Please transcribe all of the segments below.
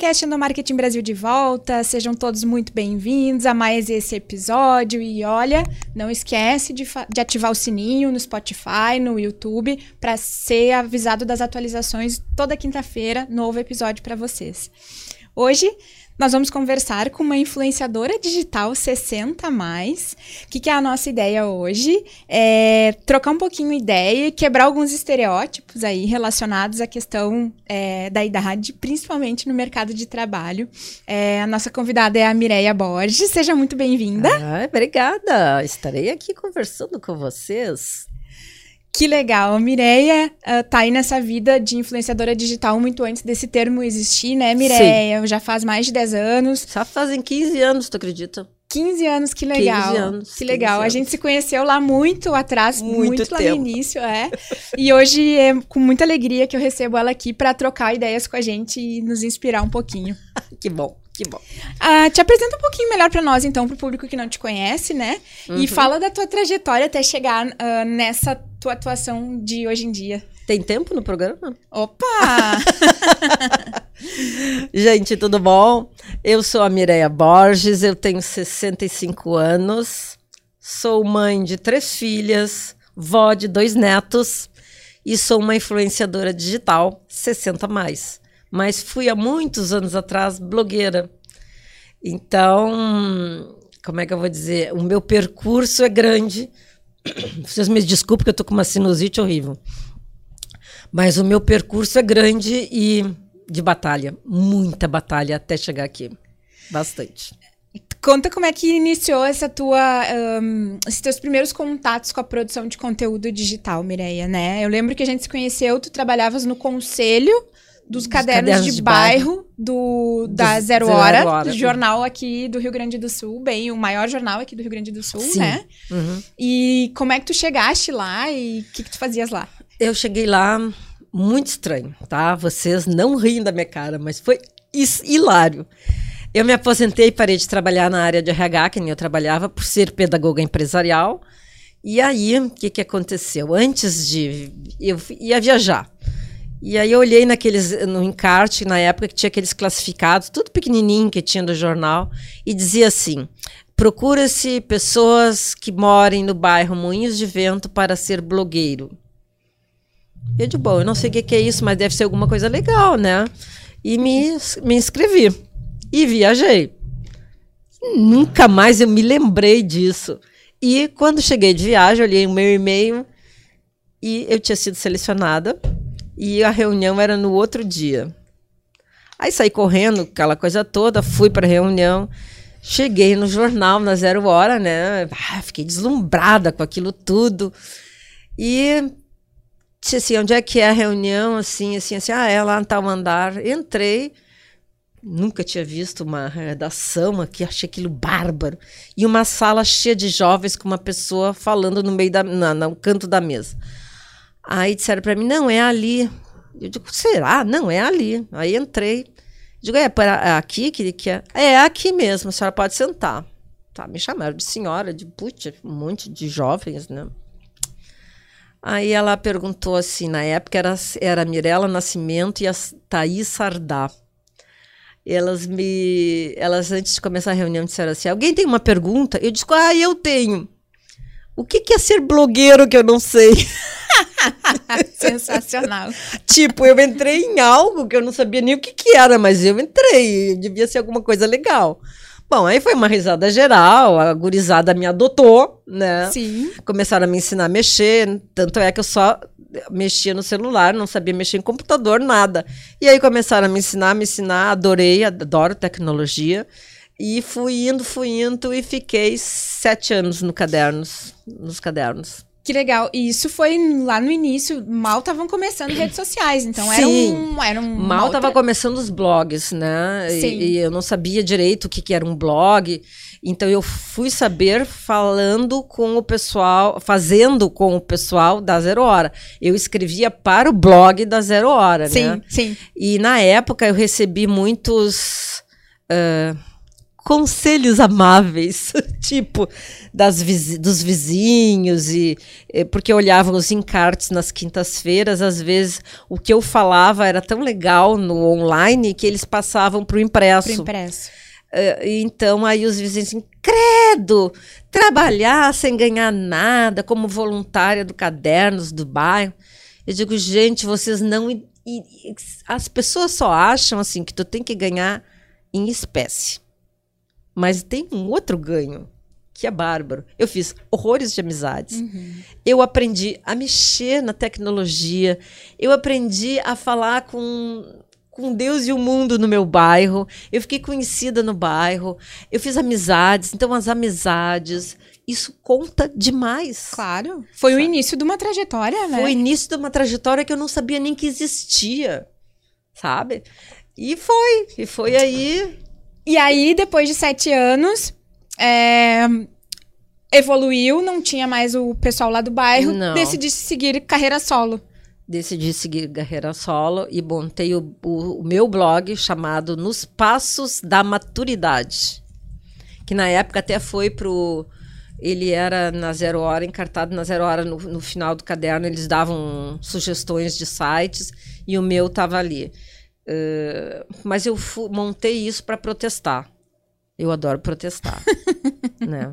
podcast no Marketing Brasil de volta. Sejam todos muito bem-vindos a mais esse episódio. E olha, não esquece de, de ativar o sininho no Spotify, no YouTube, para ser avisado das atualizações toda quinta-feira, novo episódio para vocês. Hoje nós vamos conversar com uma influenciadora digital 60 mais. O que, que, é a nossa ideia hoje? É trocar um pouquinho ideia e quebrar alguns estereótipos aí relacionados à questão é, da idade, principalmente no mercado de trabalho. É, a nossa convidada é a Mireia Borges. Seja muito bem-vinda. Ah, obrigada. Estarei aqui conversando com vocês que legal. A Mireia uh, tá aí nessa vida de influenciadora digital muito antes desse termo existir, né, Mireia? Já faz mais de 10 anos. Já fazem 15 anos, tu acredita? 15 anos, que legal. 15 anos. Que legal. Anos. A gente se conheceu lá muito atrás, muito, muito lá no início, é. e hoje é com muita alegria que eu recebo ela aqui para trocar ideias com a gente e nos inspirar um pouquinho. que bom. Que bom. Uh, te apresenta um pouquinho melhor para nós, então, para o público que não te conhece, né? Uhum. E fala da tua trajetória até chegar uh, nessa tua atuação de hoje em dia. Tem tempo no programa? Opa! Gente, tudo bom? Eu sou a Mireia Borges, eu tenho 65 anos, sou mãe de três filhas, vó de dois netos e sou uma influenciadora digital 60 mais mas fui há muitos anos atrás blogueira. Então, como é que eu vou dizer? O meu percurso é grande. Vocês me desculpem que eu tô com uma sinusite horrível. Mas o meu percurso é grande e de batalha, muita batalha até chegar aqui. Bastante. Conta como é que iniciou essa tua, um, esses teus primeiros contatos com a produção de conteúdo digital, Mireia, né? Eu lembro que a gente se conheceu, tu trabalhava no conselho dos cadernos, cadernos de, de, bairro, bairro do, da Zero, Zero Hora, Hora, jornal aqui do Rio Grande do Sul, bem, o maior jornal aqui do Rio Grande do Sul, Sim. né? Uhum. E como é que tu chegaste lá e o que, que tu fazias lá? Eu cheguei lá muito estranho, tá? Vocês não riem da minha cara, mas foi hilário. Eu me aposentei e parei de trabalhar na área de RH, que nem eu trabalhava, por ser pedagoga empresarial. E aí, o que, que aconteceu? Antes de. Eu ia viajar. E aí eu olhei naqueles no encarte na época que tinha aqueles classificados, tudo pequenininho que tinha do jornal e dizia assim: procura-se pessoas que morem no bairro Moinhos de Vento para ser blogueiro. Eu de bom, eu não sei o que é isso, mas deve ser alguma coisa legal, né? E me, me inscrevi e viajei. Nunca mais eu me lembrei disso. E quando cheguei de viagem, olhei o meu e-mail e eu tinha sido selecionada e a reunião era no outro dia. Aí saí correndo, aquela coisa toda, fui para a reunião. Cheguei no jornal na zero hora, né? Ah, fiquei deslumbrada com aquilo tudo. E disse assim, onde é que é a reunião? Assim, assim, assim. Ah, é lá no tal andar. Entrei. Nunca tinha visto uma redação aqui, achei aquilo bárbaro. E uma sala cheia de jovens com uma pessoa falando no meio da, no canto da mesa. Aí disseram para mim, não, é ali. Eu digo, será? Não, é ali. Aí entrei. Digo, é, para, aqui que, que é? É aqui mesmo, a senhora pode sentar. Tá, me chamaram de senhora, de putz, um monte de jovens, né? Aí ela perguntou assim, na época era, era Mirella Nascimento e a Thaís Sardá. Elas me. Elas, antes de começar a reunião, disseram assim: alguém tem uma pergunta? Eu disse, ah, eu tenho. O que, que é ser blogueiro que eu não sei? Sensacional. tipo, eu entrei em algo que eu não sabia nem o que, que era, mas eu entrei. Devia ser alguma coisa legal. Bom, aí foi uma risada geral, a gurizada me adotou, né? Sim. Começaram a me ensinar a mexer, tanto é que eu só mexia no celular, não sabia mexer em computador, nada. E aí começaram a me ensinar, me ensinar, adorei, adoro tecnologia. E fui indo, fui indo e fiquei sete anos no cadernos, nos cadernos. Que legal. E isso foi lá no início, mal estavam começando redes sociais, então Sim. era um, era um mal estava outra... começando os blogs, né? Sim. E, e, eu não sabia direito o que, que era um blog. Então eu fui saber falando com o pessoal, fazendo com o pessoal da Zero Hora. Eu escrevia para o blog da Zero Hora, sim, né? Sim, sim. E na época eu recebi muitos uh, conselhos amáveis tipo das dos vizinhos e eh, porque eu olhava os encartes nas quintas-feiras, às vezes o que eu falava era tão legal no online que eles passavam para o impresso. Pro impresso. Uh, então aí os vizinhos assim, credo, trabalhar sem ganhar nada como voluntária do Cadernos do bairro. Eu digo, gente, vocês não as pessoas só acham assim que tu tem que ganhar em espécie. Mas tem um outro ganho que é bárbaro. Eu fiz horrores de amizades. Uhum. Eu aprendi a mexer na tecnologia. Eu aprendi a falar com com Deus e o mundo no meu bairro. Eu fiquei conhecida no bairro. Eu fiz amizades. Então, as amizades, isso conta demais. Claro. Foi sabe? o início de uma trajetória, né? Foi o início de uma trajetória que eu não sabia nem que existia. Sabe? E foi. E foi aí. E aí, depois de sete anos, é, evoluiu, não tinha mais o pessoal lá do bairro, não. decidi seguir carreira solo decidi seguir carreira solo e montei o, o, o, meu blog chamado Nos Passos da Maturidade, que na época até foi pro ele era na Zero Hora, encartado na Zero Hora no, no final do caderno, eles davam sugestões de sites e o meu estava ali. Uh, mas eu montei isso para protestar. Eu adoro protestar, né?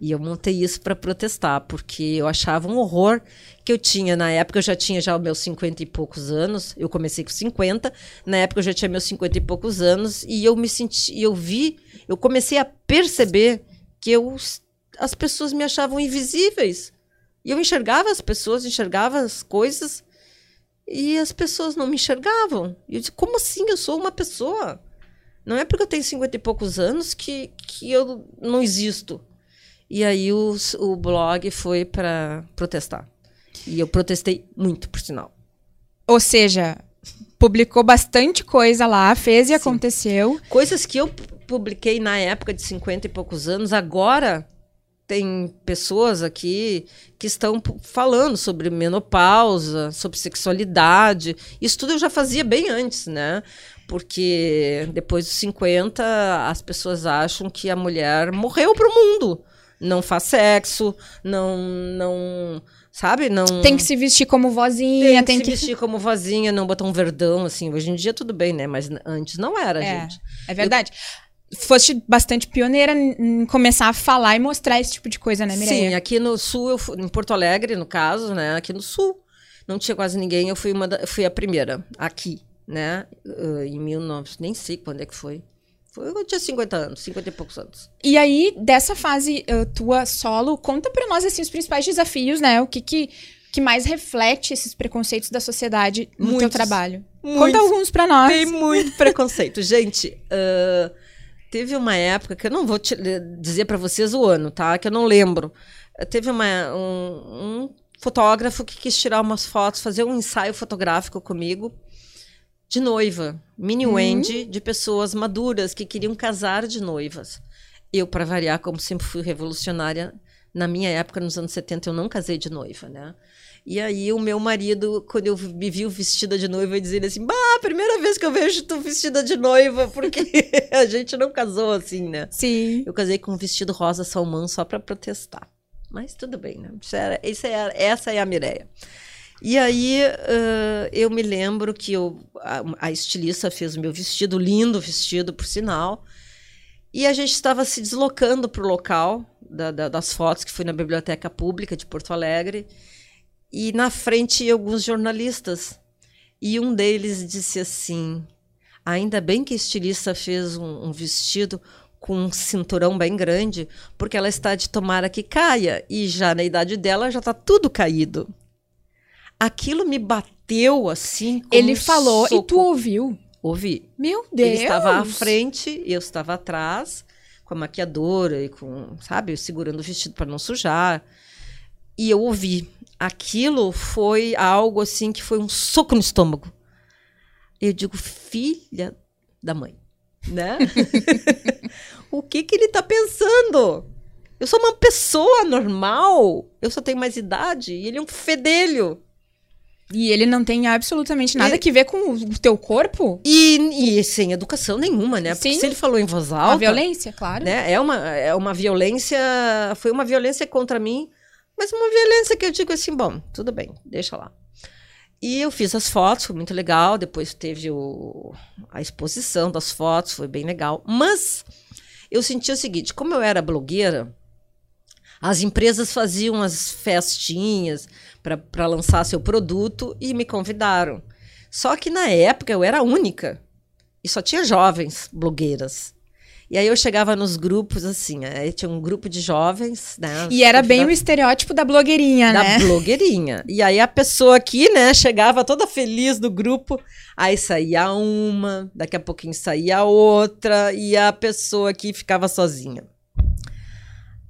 E eu montei isso para protestar, porque eu achava um horror que eu tinha na época, eu já tinha já os meus 50 e poucos anos, eu comecei com 50, na época eu já tinha meus 50 e poucos anos, e eu me senti, eu vi, eu comecei a perceber que eu, as pessoas me achavam invisíveis. E eu enxergava as pessoas, enxergava as coisas, e as pessoas não me enxergavam. E eu disse, como assim? Eu sou uma pessoa. Não é porque eu tenho 50 e poucos anos que, que eu não existo. E aí os, o blog foi para protestar. E eu protestei muito, por sinal. Ou seja, publicou bastante coisa lá, fez e Sim. aconteceu. Coisas que eu publiquei na época de 50 e poucos anos, agora tem pessoas aqui que estão falando sobre menopausa, sobre sexualidade. Isso tudo eu já fazia bem antes, né? Porque depois dos 50, as pessoas acham que a mulher morreu para o mundo. Não faz sexo, não. não sabe? Não. Tem que se vestir como vozinha. Tem que tem se que... vestir como vozinha, não botar um verdão, assim. Hoje em dia tudo bem, né? Mas antes não era, é, gente. É verdade. Eu... Foste bastante pioneira em começar a falar e mostrar esse tipo de coisa, né, Mireia? Sim, aqui no sul, eu fui, em Porto Alegre, no caso, né? Aqui no sul, não tinha quase ninguém. Eu fui, uma da, fui a primeira aqui né? Uh, em 19, nem sei quando é que foi. Foi eu tinha 50 anos, 50 e poucos anos. E aí, dessa fase uh, tua solo, conta para nós assim os principais desafios, né? O que que, que mais reflete esses preconceitos da sociedade no Muitos, teu trabalho? Muitos. Conta alguns para nós. Tem muito preconceito, gente. Uh, teve uma época que eu não vou te dizer para vocês o ano, tá? Que eu não lembro. Teve uma, um, um fotógrafo que quis tirar umas fotos, fazer um ensaio fotográfico comigo de noiva, mini hum. Wendy, de pessoas maduras que queriam casar de noivas. Eu, para variar, como sempre fui revolucionária, na minha época, nos anos 70, eu não casei de noiva, né? E aí o meu marido, quando eu me viu vestida de noiva, dizia assim: Bah, primeira vez que eu vejo tu vestida de noiva, porque a gente não casou assim, né? Sim. Eu casei com um vestido rosa salmão só para protestar. Mas tudo bem, né? Isso era, isso é, essa é a Mireia. E aí uh, eu me lembro que eu, a, a, estilista fez o meu vestido, lindo vestido, por sinal. E a gente estava se deslocando para o local da, da, das fotos, que foi na Biblioteca Pública de Porto Alegre. E na frente alguns jornalistas. E um deles disse assim: Ainda bem que a estilista fez um, um vestido com um cinturão bem grande, porque ela está de tomara que caia. E já na idade dela já está tudo caído aquilo me bateu assim. Ele falou soco. e tu ouviu? Ouvi. Meu Deus! Ele estava à frente eu estava atrás, com a maquiadora e com, sabe, segurando o vestido para não sujar. E eu ouvi. Aquilo foi algo assim que foi um soco no estômago. Eu digo, filha da mãe, né? o que que ele está pensando? Eu sou uma pessoa normal, eu só tenho mais idade e ele é um fedelho. E ele não tem absolutamente nada Ele- que ver com o teu corpo? E, e sem educação nenhuma, né? Porque Sim. se ele falou em voz alta. A violência, claro. né? É uma, é uma violência, foi uma violência contra mim, mas uma violência que eu digo assim, bom, tudo bem, deixa lá. E eu fiz as fotos, foi muito legal, depois teve o, a exposição das fotos, foi bem legal, mas eu senti o seguinte, como eu era blogueira, as empresas faziam as festinhas para lançar seu produto e me convidaram. Só que na época eu era única e só tinha jovens blogueiras. E aí eu chegava nos grupos assim, aí tinha um grupo de jovens, né? E era bem o convidados estereótipo da blogueirinha, da né? blogueirinha. E aí a pessoa aqui, né, chegava toda feliz do grupo, aí saía uma, daqui a pouquinho saía outra, e a pessoa aqui ficava sozinha.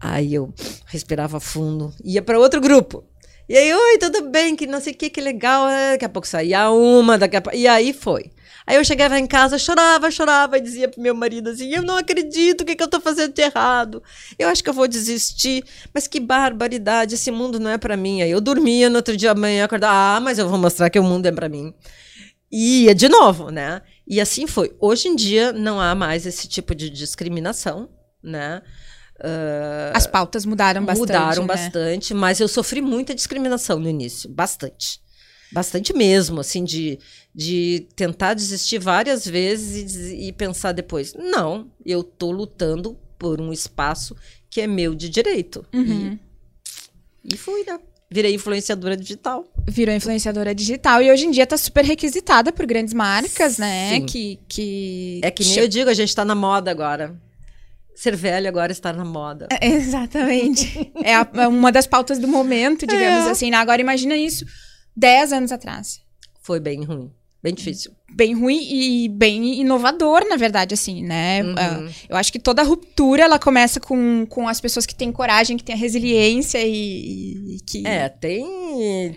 Aí eu respirava fundo, ia para outro grupo. E aí, oi, tudo bem? Que não sei o que, que legal. é, Daqui a pouco saía uma, daqui a pouco. E aí foi. Aí eu chegava em casa, chorava, chorava e dizia pro meu marido assim: Eu não acredito, o que, que eu tô fazendo de errado? Eu acho que eu vou desistir. Mas que barbaridade, esse mundo não é para mim. Aí eu dormia no outro dia amanhã, acordava, ah, mas eu vou mostrar que o mundo é para mim. E ia de novo, né? E assim foi. Hoje em dia não há mais esse tipo de discriminação, né? Ah, As pautas mudaram bastante. mudaram né? bastante, mas eu sofri muita discriminação no início, bastante. Bastante mesmo, assim, de, de tentar desistir várias vezes e, e pensar depois, não, eu tô lutando por um espaço que é meu de direito. Uhum. E, e fui, né? Virei influenciadora digital. Virou influenciadora digital e hoje em dia tá super requisitada por grandes marcas, né? Sim. Que, que... É que nem eu digo, a gente tá na moda agora. Ser velho agora está na moda. É, Exatamente. é, a- é uma das pautas do momento, digamos É. assim. né? Agora imagina isso 10 anos atrás. Foi bem ruim, bem difícil. Bem ruim e bem inovador, na verdade, assim, né? Uhum. Ah, Eu acho que toda ruptura, ela começa com, com as pessoas que têm coragem, que têm a resiliência e, e que... É, tem.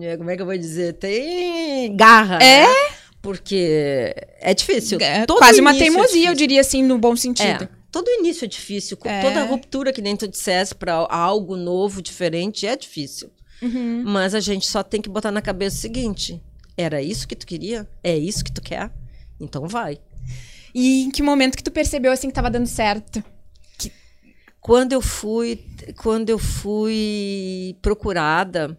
é, Como é que eu vou dizer? Tem garra. É? né? Porque é difícil. É Todo quase uma é teimosia, eu difícil. diria assim, no bom sentido. É, todo início é difícil. É. Toda ruptura que nem tu dissesse para algo novo, diferente, é difícil. Uhum. Mas a gente só tem que botar na cabeça o seguinte: era isso que tu queria? É isso que tu quer? Então vai. E em que momento que tu percebeu, assim, que tava dando certo? Quando eu fui, quando eu fui procurada,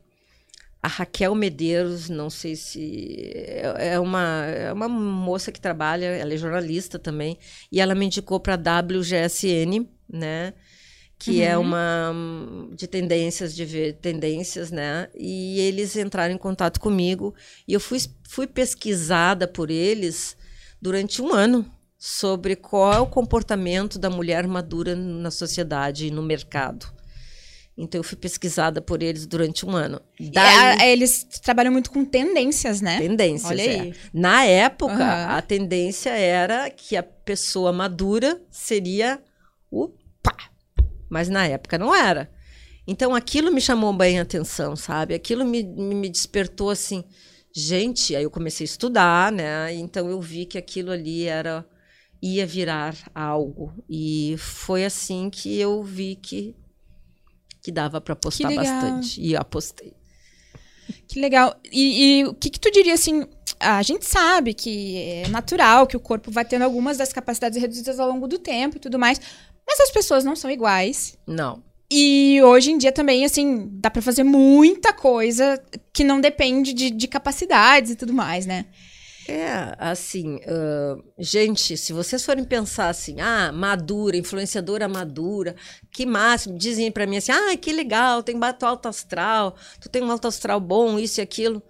a Raquel Medeiros, não sei se é é uma é uma moça que trabalha, ela é jornalista também, e ela me indicou para a WGSN, né? Que é uma hum, de tendências de ver tendências, né? E eles entraram em contato comigo e eu fui fui pesquisada por eles durante um ano sobre qual é o comportamento da mulher madura na sociedade e no mercado. Então eu fui pesquisada por eles durante um ano. Daí, É, eles trabalham muito com tendências, né? tendências. Olha é. aí. Na época, Aham. a tendência era que a pessoa madura seria o pá. Mas na época não era. Então aquilo me chamou bem a atenção, sabe? Aquilo me, me despertou assim. Gente, aí eu comecei a estudar, né? Então eu vi que aquilo ali era ia virar algo. E foi assim que eu vi que que dava para apostar bastante. E apostei. Que legal. E, e o que, que tu diria assim? A gente sabe que é natural que o corpo vai tendo algumas das capacidades reduzidas ao longo do tempo e tudo mais, mas as pessoas não são iguais. Não. E hoje em dia também, assim, dá pra fazer muita coisa que não depende de, de capacidades e tudo mais, né? É, assim, ah, gente, se vocês forem pensar assim, ah, madura, influenciadora madura, que máximo, dizem pra mim assim, ah, que legal, tem bato alto astral, tu tem um alto astral bom, isso e aquilo.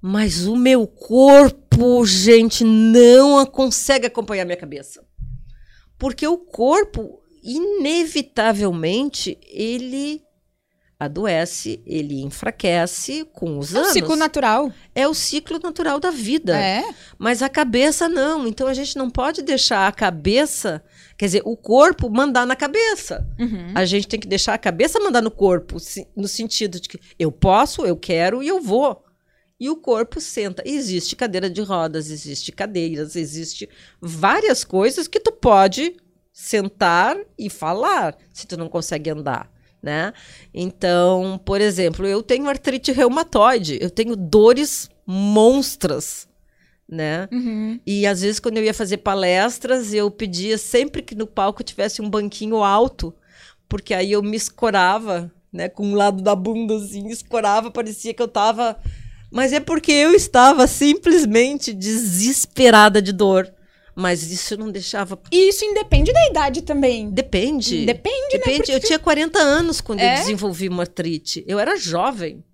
Mas o meu corpo, gente, não consegue acompanhar minha cabeça. Porque o corpo, inevitavelmente, ele adoece, ele enfraquece com os É um anos. ciclo natural. É o ciclo natural da vida. É. Mas a cabeça não. Então a gente não pode deixar a cabeça, quer dizer, o corpo mandar na cabeça. Uhum. A gente tem que deixar a cabeça mandar no corpo, no sentido de que eu posso, eu quero e eu vou. E o corpo senta. Existe cadeira de rodas, existe cadeiras, existe várias coisas que tu pode sentar e falar, se tu não consegue andar, né? Então, por exemplo, eu tenho artrite reumatoide, eu tenho dores monstras, né? Uhum. E às vezes quando eu ia fazer palestras, eu pedia sempre que no palco tivesse um banquinho alto, porque aí eu me escorava, né, com um lado da bunda assim, escorava, parecia que eu tava mas é porque eu estava simplesmente desesperada de dor. Mas isso não deixava. E isso independe da idade também. Depende. Depende, né? Depende. Porque- Eu tinha 40 anos quando É? eu desenvolvi uma artrite. Eu era jovem.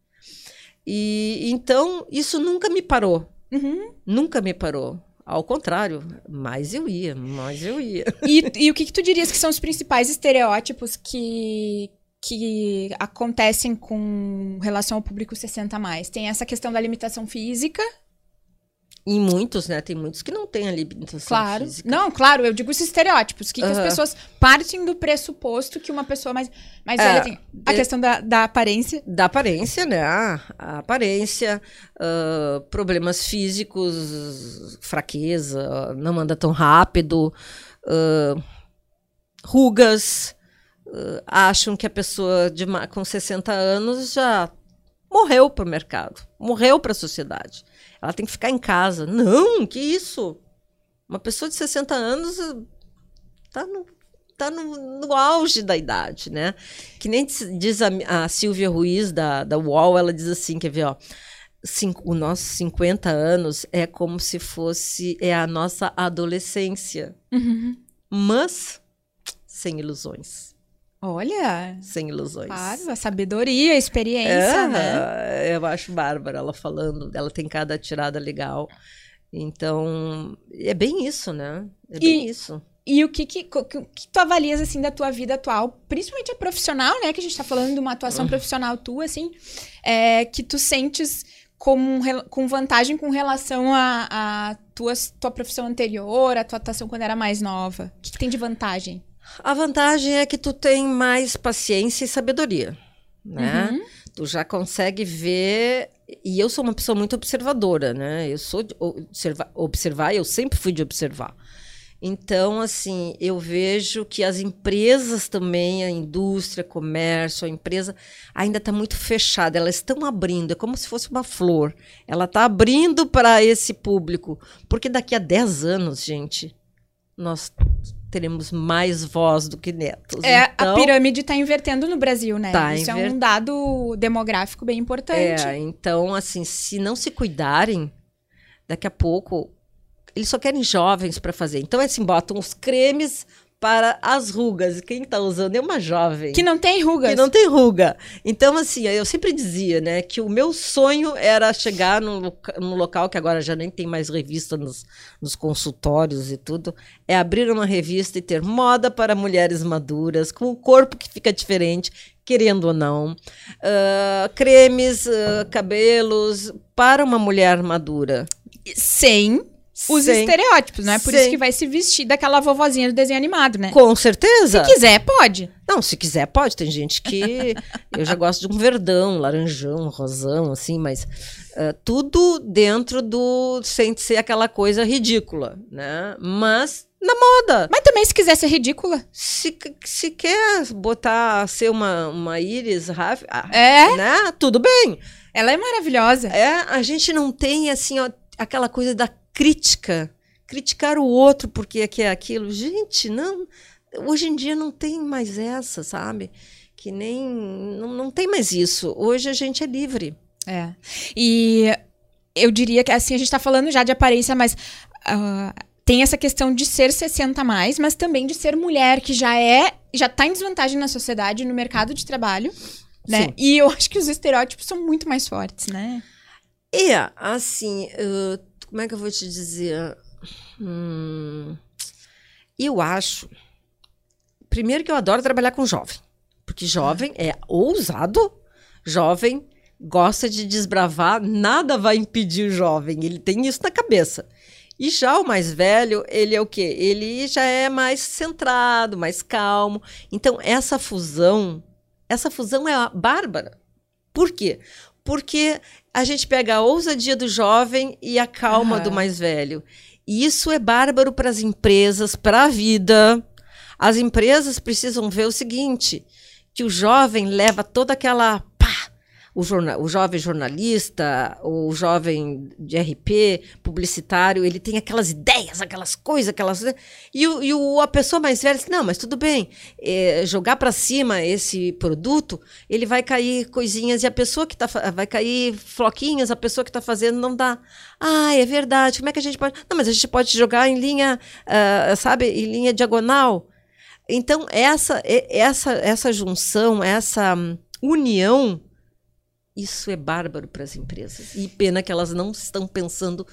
E então isso nunca me parou. Uhum. Nunca me parou. Ao contrário, mais eu ia, mais eu ia. E, e o que, que tu dirias que são os principais estereótipos que, que acontecem com relação ao público 60 a mais? Tem essa questão da limitação física, Em muitos, né? Tem muitos que não têm a limitação claro. física. Não, claro, eu digo esses estereótipos. Que, que as pessoas partem do pressuposto que uma pessoa mais, mais É, velha tem. A de- questão da, da aparência. Da aparência, né? A, aparência, ah, problemas físicos, fraqueza, não anda tão rápido, ah, rugas, ah, acham que a pessoa de com 60 anos já morreu para o mercado, morreu para a sociedade. Ela tem que ficar em casa. Não, que isso? Uma pessoa de 60 anos está no, tá no, no auge da idade, né? Que nem diz- diz a, a Silvia Ruiz, da, da UOL, ela diz assim, quer ver, ó, cinco, os nossos 50 anos é como se fosse é a nossa adolescência, Uhum. mas sem ilusões. Olha, Sem ilusões. claro, a sabedoria, a experiência, É, né? Eu acho bárbara ela falando, ela tem cada tirada legal. Então, é bem isso, né? É bem E- isso. E o que que, que, tu avalias, assim, da tua vida atual, principalmente a profissional, né? Que a gente tá falando de uma atuação profissional tua, assim, é, que tu sentes com, rel- com vantagem com relação à à tua, tua profissão anterior, a tua atuação quando era mais nova. O que, que tem de vantagem? A vantagem é que tu tem mais paciência e sabedoria, né? Uhum. Tu já consegue ver. E eu sou uma pessoa muito observadora, né? Eu sou de observar, observar eu sempre fui de observar. Então, assim, eu vejo que as empresas também, a indústria, comércio, a empresa ainda está muito fechada. Elas estão abrindo, é como se fosse uma flor. Ela está abrindo para esse público. Porque daqui a 10 anos, gente, nós teremos mais voz do que netos. É, então, a pirâmide tá invertendo no Brasil, né? Tá Isso é um dado demográfico bem importante. É, então, assim, se não se cuidarem, daqui a pouco eles só querem jovens para fazer. Então, é assim, botam os cremes para as rugas. Quem está usando é uma jovem. Que não tem rugas. que não tem ruga. Então, assim, eu sempre dizia, né, que o meu sonho era chegar num, num local que agora já nem tem mais revista nos, nos consultórios e tudo, é abrir uma revista e ter moda para mulheres maduras, com o corpo que fica diferente, querendo ou não, Ah, cremes, ah, cabelos para uma mulher madura. Sem os Sem- estereótipos, não é por Sem- isso que vai se vestir daquela vovozinha do desenho animado, né? Com certeza. Se quiser, pode. Não, se quiser, pode. Tem gente que. eu já gosto de um verdão, laranjão, rosão, assim, mas ah, tudo dentro do. sem ser aquela coisa ridícula, né? Mas na moda. Mas também, se quiser ser ridícula. Se, se quer botar, ser uma, uma íris, Raf, ah, É, né? Tudo bem. ela é maravilhosa. É, a gente não tem, assim, ó, aquela coisa da crítica. Criticar o outro porque é que é aquilo. Gente, não. Hoje em dia não tem mais essa, sabe? Que nem. Não, não tem mais isso. Hoje a gente é livre. É. E eu diria que, assim, a gente tá falando já de aparência, mas ah, tem essa questão de ser 60 a mais, mas também de ser mulher, que já é, já tá em desvantagem na sociedade, no mercado de trabalho, né? Sim. E eu acho que os estereótipos são muito mais fortes, né? E, assim, eh, como é que eu vou te dizer? Hum, eu acho. Primeiro que eu adoro trabalhar com jovem. Porque jovem é ousado, jovem gosta de desbravar, nada vai impedir o jovem. Ele tem isso na cabeça. E já o mais velho, ele é o quê? Ele já é mais centrado, mais calmo. Então, essa fusão, essa fusão é bárbara. Por quê? Porque a gente pega a ousadia do jovem e a calma Aham. do mais velho. E isso é bárbaro para as empresas, para a vida. As empresas precisam ver o seguinte: que o jovem leva toda aquela o, o jovem jornalista, o jovem de RP, publicitário, ele tem aquelas ideias, aquelas coisas, aquelas. E, o, e o, a pessoa mais velha diz: não, mas tudo bem, é, jogar para cima esse produto, ele vai cair coisinhas, e a pessoa que está. vai cair floquinhas, a pessoa que está fazendo não dá. Ah, é verdade, como é que a gente pode. Não, mas a gente pode jogar em linha, uh, sabe, em linha diagonal. Então, essa, essa, essa junção, essa união isso é bárbaro para as empresas. E pena que elas não estão pensando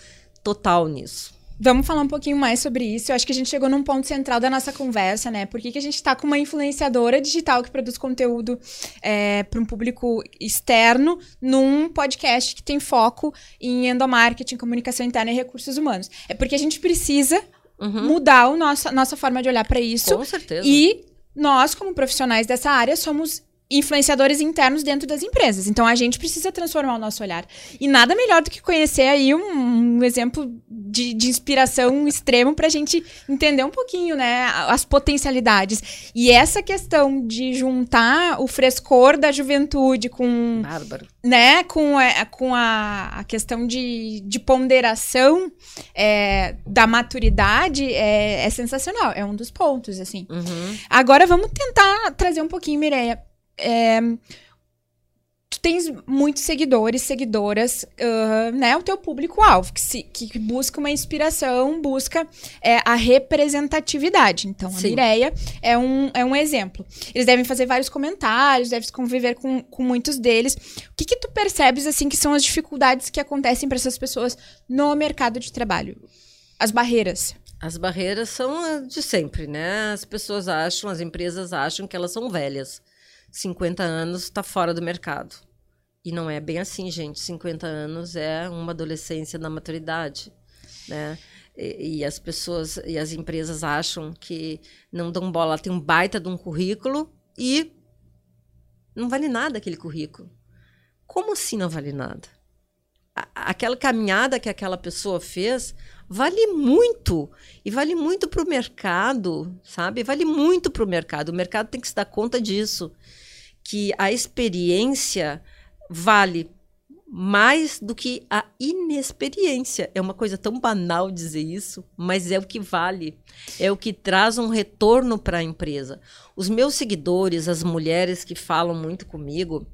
total nisso. Vamos falar um pouquinho mais sobre isso. Eu acho que a gente chegou num ponto central da nossa conversa, né? Por que, que a gente está com uma influenciadora digital que produz conteúdo é, para um público externo num podcast que tem foco em endomarketing, comunicação interna e recursos humanos? É porque a gente precisa uhum. mudar a nossa, nossa forma de olhar para isso. Com certeza. E nós, como profissionais dessa área, somos influenciadores internos dentro das empresas. Então a gente precisa transformar o nosso olhar. E nada melhor do que conhecer aí um, um exemplo de, de, inspiração extremo para a gente entender um pouquinho, né, as potencialidades. E essa questão de juntar o frescor da juventude com, Bárbaro. né, com a, com a, a questão de, de ponderação é, da maturidade é, é, sensacional. É um dos pontos, assim. Uhum. Agora vamos tentar trazer um pouquinho, Mireia é, tu tens muitos seguidores, seguidoras, uh, né? O teu público-alvo, que, se, que busca uma inspiração, busca é, a representatividade. Então, a Mireia é um, é um exemplo. Eles devem fazer vários comentários, devem conviver com, com muitos deles. O que, que tu percebes, assim, que são as dificuldades que acontecem para essas pessoas no mercado de trabalho? As barreiras. As barreiras são de sempre, né? As pessoas acham, as empresas acham que elas são velhas. 50 anos está fora do mercado. E não é bem assim, gente. 50 anos é uma adolescência na maturidade, né? E, e, as pessoas e as empresas acham que não dão bola. Tem um baita de um currículo e não vale nada aquele currículo. Como assim não vale nada? aquela caminhada que aquela pessoa fez vale muito e vale muito para o mercado, sabe? Vale muito para o mercado. O mercado tem que se dar conta disso que a experiência vale mais do que a inexperiência. É uma coisa tão banal dizer isso, mas é o que vale. É o que traz um retorno para a empresa. Os meus seguidores, as mulheres que falam muito comigo,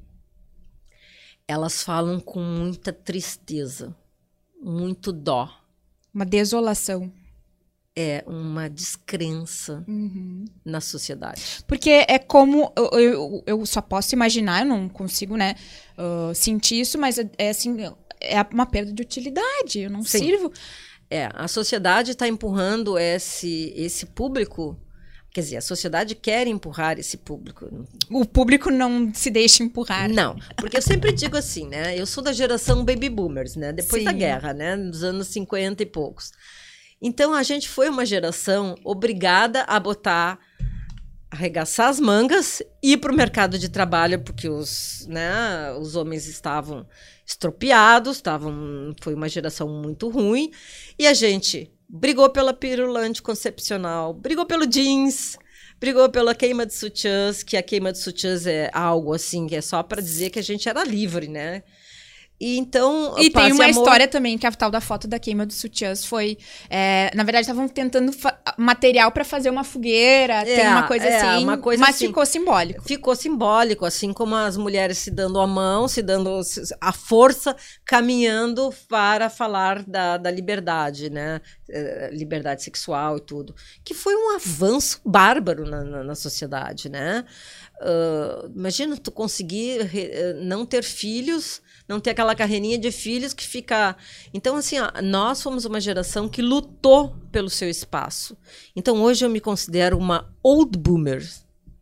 elas falam com muita tristeza, muito dó. Uma desolação é uma descrença uhum. na sociedade. Porque é como. Eu, eu, eu, só posso imaginar, eu não consigo né, uh, sentir isso, mas é, é, assim. É uma perda de utilidade. Eu não Sim. sirvo. É, a sociedade está empurrando esse, esse público. Quer dizer, a sociedade quer empurrar esse público. O público não se deixa empurrar. Não, porque eu sempre digo assim, né? Eu sou da geração baby boomers, né? Depois Sim. da guerra, né? Nos anos 50 e poucos. Então a gente foi uma geração obrigada a botar arregaçar as mangas ir para o mercado de trabalho porque os, né, os homens estavam estropiados, estavam, foi uma geração muito ruim e a gente brigou pela pílula anticoncepcional, brigou pelo jeans, brigou pela queima de sutiãs, que a queima de sutiãs é algo assim que é só para dizer que a gente era livre, né? E então. E tem uma amor... história também, que a tal da foto da queima dos sutiãs foi. É, na verdade, estavam tentando material para fazer uma fogueira, é, tem uma coisa é, assim. Uma coisa mas assim, ficou simbólico. Ficou simbólico, assim como as mulheres se dando a mão, se dando a força, caminhando para falar da, da liberdade, né? É, liberdade sexual e tudo. Que foi um avanço bárbaro na, na, na sociedade, né? Uh, imagina tu conseguir re, não ter filhos não ter aquela carreirinha de filhos que fica. Então, assim, ó, nós fomos uma geração que lutou pelo seu espaço. Então, hoje eu me considero uma old boomer.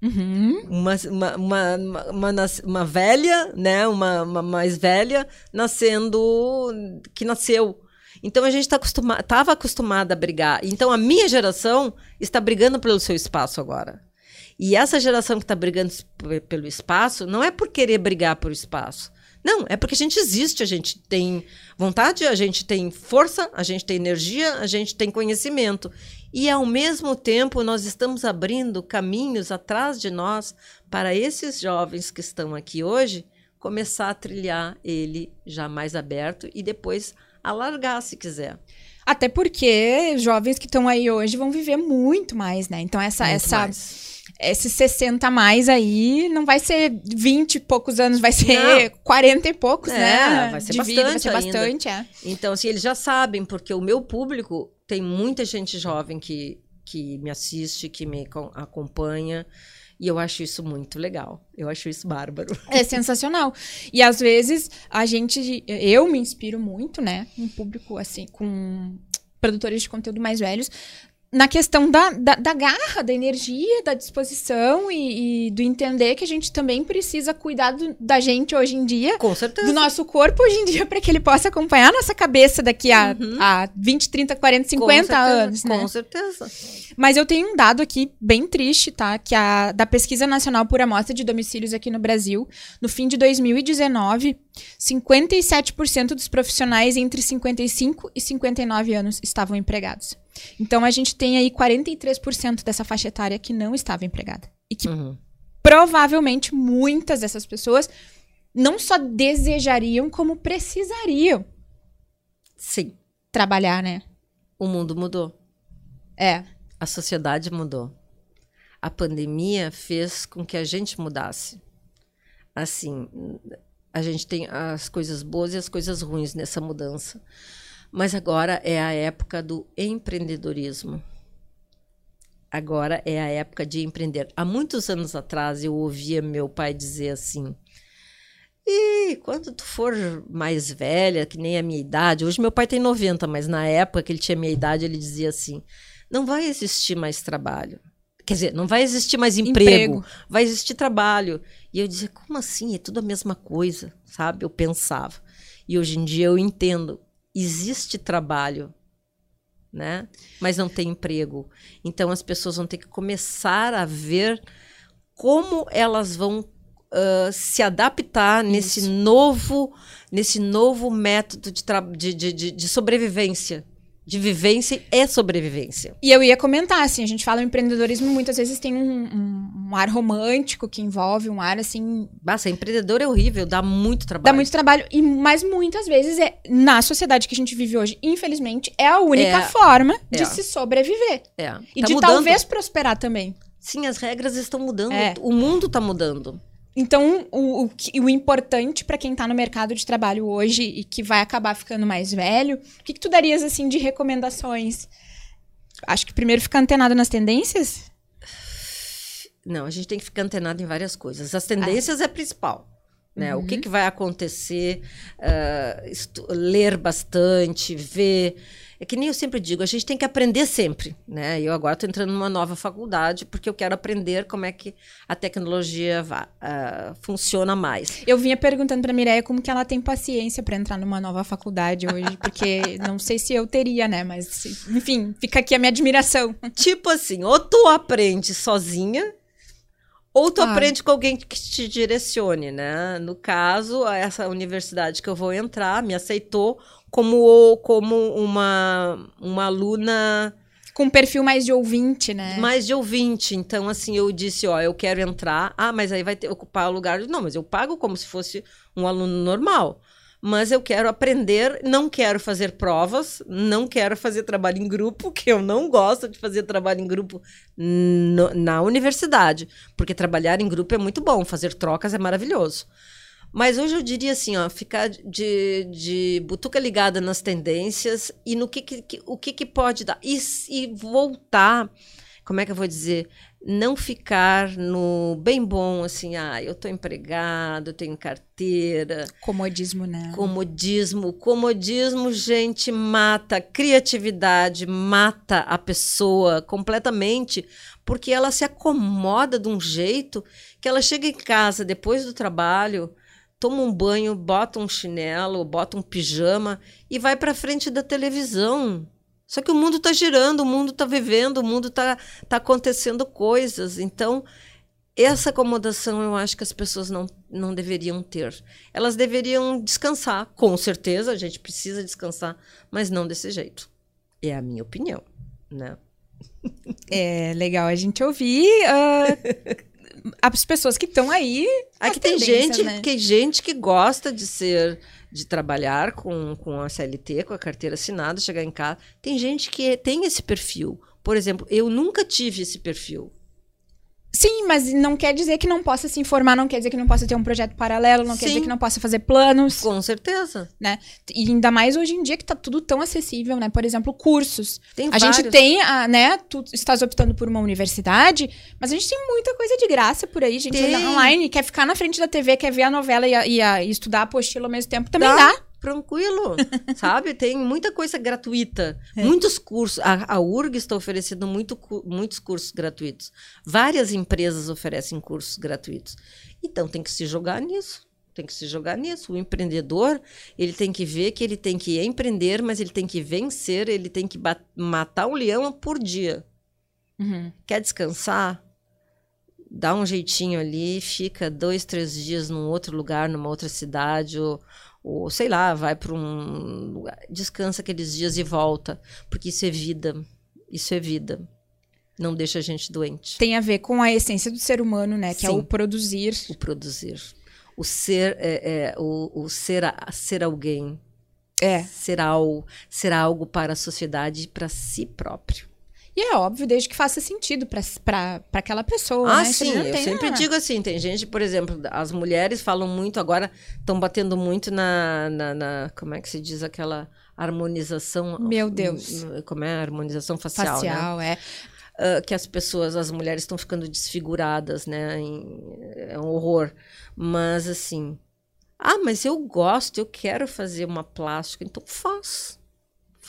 Uhum. Uma, uma, uma, uma, uma, velha, né? Uma, uma mais velha, nascendo. que nasceu. Então a gente tá acostuma, estava acostumada a brigar. Então a minha geração está brigando pelo seu espaço agora. E essa geração que está brigando pelo espaço não é por querer brigar por espaço, não, é porque a gente existe, a gente tem vontade, a gente tem força, a gente tem energia, a gente tem conhecimento. E, ao mesmo tempo, nós estamos abrindo caminhos atrás de nós para esses jovens que estão aqui hoje começar a trilhar ele já mais aberto e depois alargar, se quiser. Até porque jovens que estão aí hoje vão viver muito mais, né? Então, essa. Muito essa mais. Esses 60 a mais aí não vai ser 20 e poucos anos, vai ser Não. 40 e poucos, É, né? vai ser vida, vai bastante ser bastante, é. Então, assim, eles já sabem, porque o meu público tem muita gente jovem que, que me assiste, que me co- acompanha. E eu acho isso muito legal. Eu acho isso bárbaro. É sensacional. E às vezes a gente, eu me inspiro muito, né? Um público assim, com produtores de conteúdo mais velhos, na questão da, da, da garra, da energia, da disposição e, e do entender que a gente também precisa cuidar do- da gente hoje em dia. Com certeza. Do nosso corpo hoje em dia, para que ele possa acompanhar a nossa cabeça daqui a, a 20, 30, 40, 50 Com certeza, anos, né? Com certeza. Mas eu tenho um dado aqui bem triste, tá? Que a da Pesquisa Nacional por Amostra de Domicílios aqui no Brasil, no fim de 2019, 57% dos profissionais entre 55 e 59 anos estavam empregados. Então a gente tem aí 43% dessa faixa etária que não estava empregada. E que Uhum. provavelmente muitas dessas pessoas não só desejariam, como precisariam Sim, trabalhar, né? o mundo mudou. É. A sociedade mudou. A pandemia fez com que a gente mudasse. Assim, a gente tem as coisas boas e as coisas ruins nessa mudança. Mas agora é a época do empreendedorismo. Agora é a época de empreender. Há muitos anos atrás eu ouvia meu pai dizer assim: e quando tu for mais velha, que nem a minha idade, hoje meu pai tem 90, mas na época que ele tinha a minha idade, ele dizia assim: não vai existir mais trabalho. Quer dizer, não vai existir mais emprego, Emprego. vai existir trabalho. E eu dizia, como assim? É tudo a mesma coisa, sabe? Eu pensava. E hoje em dia eu entendo, existe trabalho, né? Mas não tem emprego. Então as pessoas vão ter que começar a ver como elas vão ah, se adaptar nesse novo, nesse novo método de, de, de, de sobrevivência. De vivência e sobrevivência. E eu ia comentar, assim, a gente fala em empreendedorismo, muitas vezes tem um, um- um ar romântico que envolve, um ar, assim, Basta, empreendedor é horrível, dá muito trabalho. dá muito trabalho. E, mas muitas vezes, é na sociedade que a gente vive hoje, infelizmente, é a única É. forma de É. se sobreviver. É. E Tá de mudando. talvez prosperar também. Sim, as regras estão mudando. É. O mundo está mudando. Então, o, o, o importante pra quem tá no mercado de trabalho hoje e que vai acabar ficando mais velho, o que, que tu darias, assim, de recomendações? Acho que primeiro ficar antenado nas tendências. Não, a gente tem que ficar antenado em várias coisas. As tendências é a principal. Né? O que, que vai acontecer? ah, estu- ler bastante, ver. É que nem eu sempre digo, a gente tem que aprender sempre. Né? Eu agora estou entrando numa nova faculdade porque eu quero aprender como é que a tecnologia va- ah, funciona mais. Eu vinha perguntando pra Mireia como que ela tem paciência pra entrar numa nova faculdade hoje, porque não sei se eu teria, né? Mas, enfim, fica aqui a minha admiração. Tipo assim, ou tu aprende sozinha, ou tu Ah. aprende com alguém que te direcione, né? No caso, essa universidade que eu vou entrar me aceitou como, como uma, uma aluna Com um perfil mais de ouvinte, né? mais de ouvinte. Então, assim, eu disse, ó, eu quero entrar. Ah, mas aí vai ter ocupar o lugar. Não, mas eu pago como se fosse um aluno normal. Mas eu quero aprender, não quero fazer provas, não quero fazer trabalho em grupo, que eu não gosto de fazer trabalho em grupo no- na universidade, porque trabalhar em grupo é muito bom, fazer trocas é maravilhoso. Mas hoje eu diria assim, ó, ficar de, de butuca ligada nas tendências e no que, que- que- o que, que pode dar. E, e voltar, como é que eu vou dizer? Não ficar no bem bom, assim, ah, eu tô empregado, eu tenho carteira, Comodismo, né? comodismo. Comodismo, gente, mata a criatividade, mata a pessoa completamente, porque ela se acomoda de um jeito que ela chega em casa depois do trabalho, toma um banho, bota um chinelo, bota um pijama e vai para frente da televisão. Só que o mundo está girando, o mundo está vivendo, o mundo está tá acontecendo coisas. Então, essa acomodação eu acho que as pessoas não, não deveriam ter. Elas deveriam descansar, com certeza, a gente precisa descansar, mas não desse jeito. É a minha opinião, né? É legal a gente ouvir uh, as pessoas que estão aí. Aqui tem gente, né? tem gente que gosta de ser de trabalhar com, com a CLT, com a carteira assinada, chegar em casa. Tem gente que tem esse perfil. Por exemplo, eu nunca tive esse perfil. Sim, mas não quer dizer que não possa se informar, não quer dizer que não possa ter um projeto paralelo, não Sim. quer dizer que não possa fazer planos. Com certeza. Né? E ainda mais hoje em dia que tá tudo tão acessível, né? Por exemplo, cursos. Tem a vários. gente tem, a, né? Tu estás optando por uma universidade, mas a gente tem muita coisa de graça por aí, gente. Tem. Online, quer ficar na frente da TV, quer ver a novela e, a, e, a, e estudar a apostila ao mesmo tempo, também dá. dá tranquilo, sabe? Tem muita coisa gratuita, é. muitos cursos. A, a URG está oferecendo muito, muitos cursos gratuitos. Várias empresas oferecem cursos gratuitos. Então tem que se jogar nisso. Tem que se jogar nisso. O empreendedor, ele tem que ver que ele tem que empreender, mas ele tem que vencer, ele tem que matar um leão por dia. Uhum. Quer descansar? Dá um jeitinho ali, fica dois, três dias num outro lugar, numa outra cidade, ou, ou sei lá, vai para um lugar, descansa aqueles dias e volta, porque isso é vida. Isso é vida. Não deixa a gente doente. Tem a ver com a essência do ser humano, né? Que Sim, é o produzir. O produzir. O ser, é, é o, o ser, a, ser alguém. É. Ser algo, ser algo para a sociedade e para si próprio. E é óbvio, desde que faça sentido para aquela pessoa. Ah, né? sim, eu sempre digo assim: tem gente, por exemplo, as mulheres falam muito agora, estão batendo muito na, na, na, Como é que se diz aquela harmonização? Meu Deus. Como é? Harmonização facial. Né? Facial, né? é. Uh, que as pessoas, as mulheres estão ficando desfiguradas, né? é um horror. Mas assim. Ah, mas eu gosto, eu quero fazer uma plástica, então faz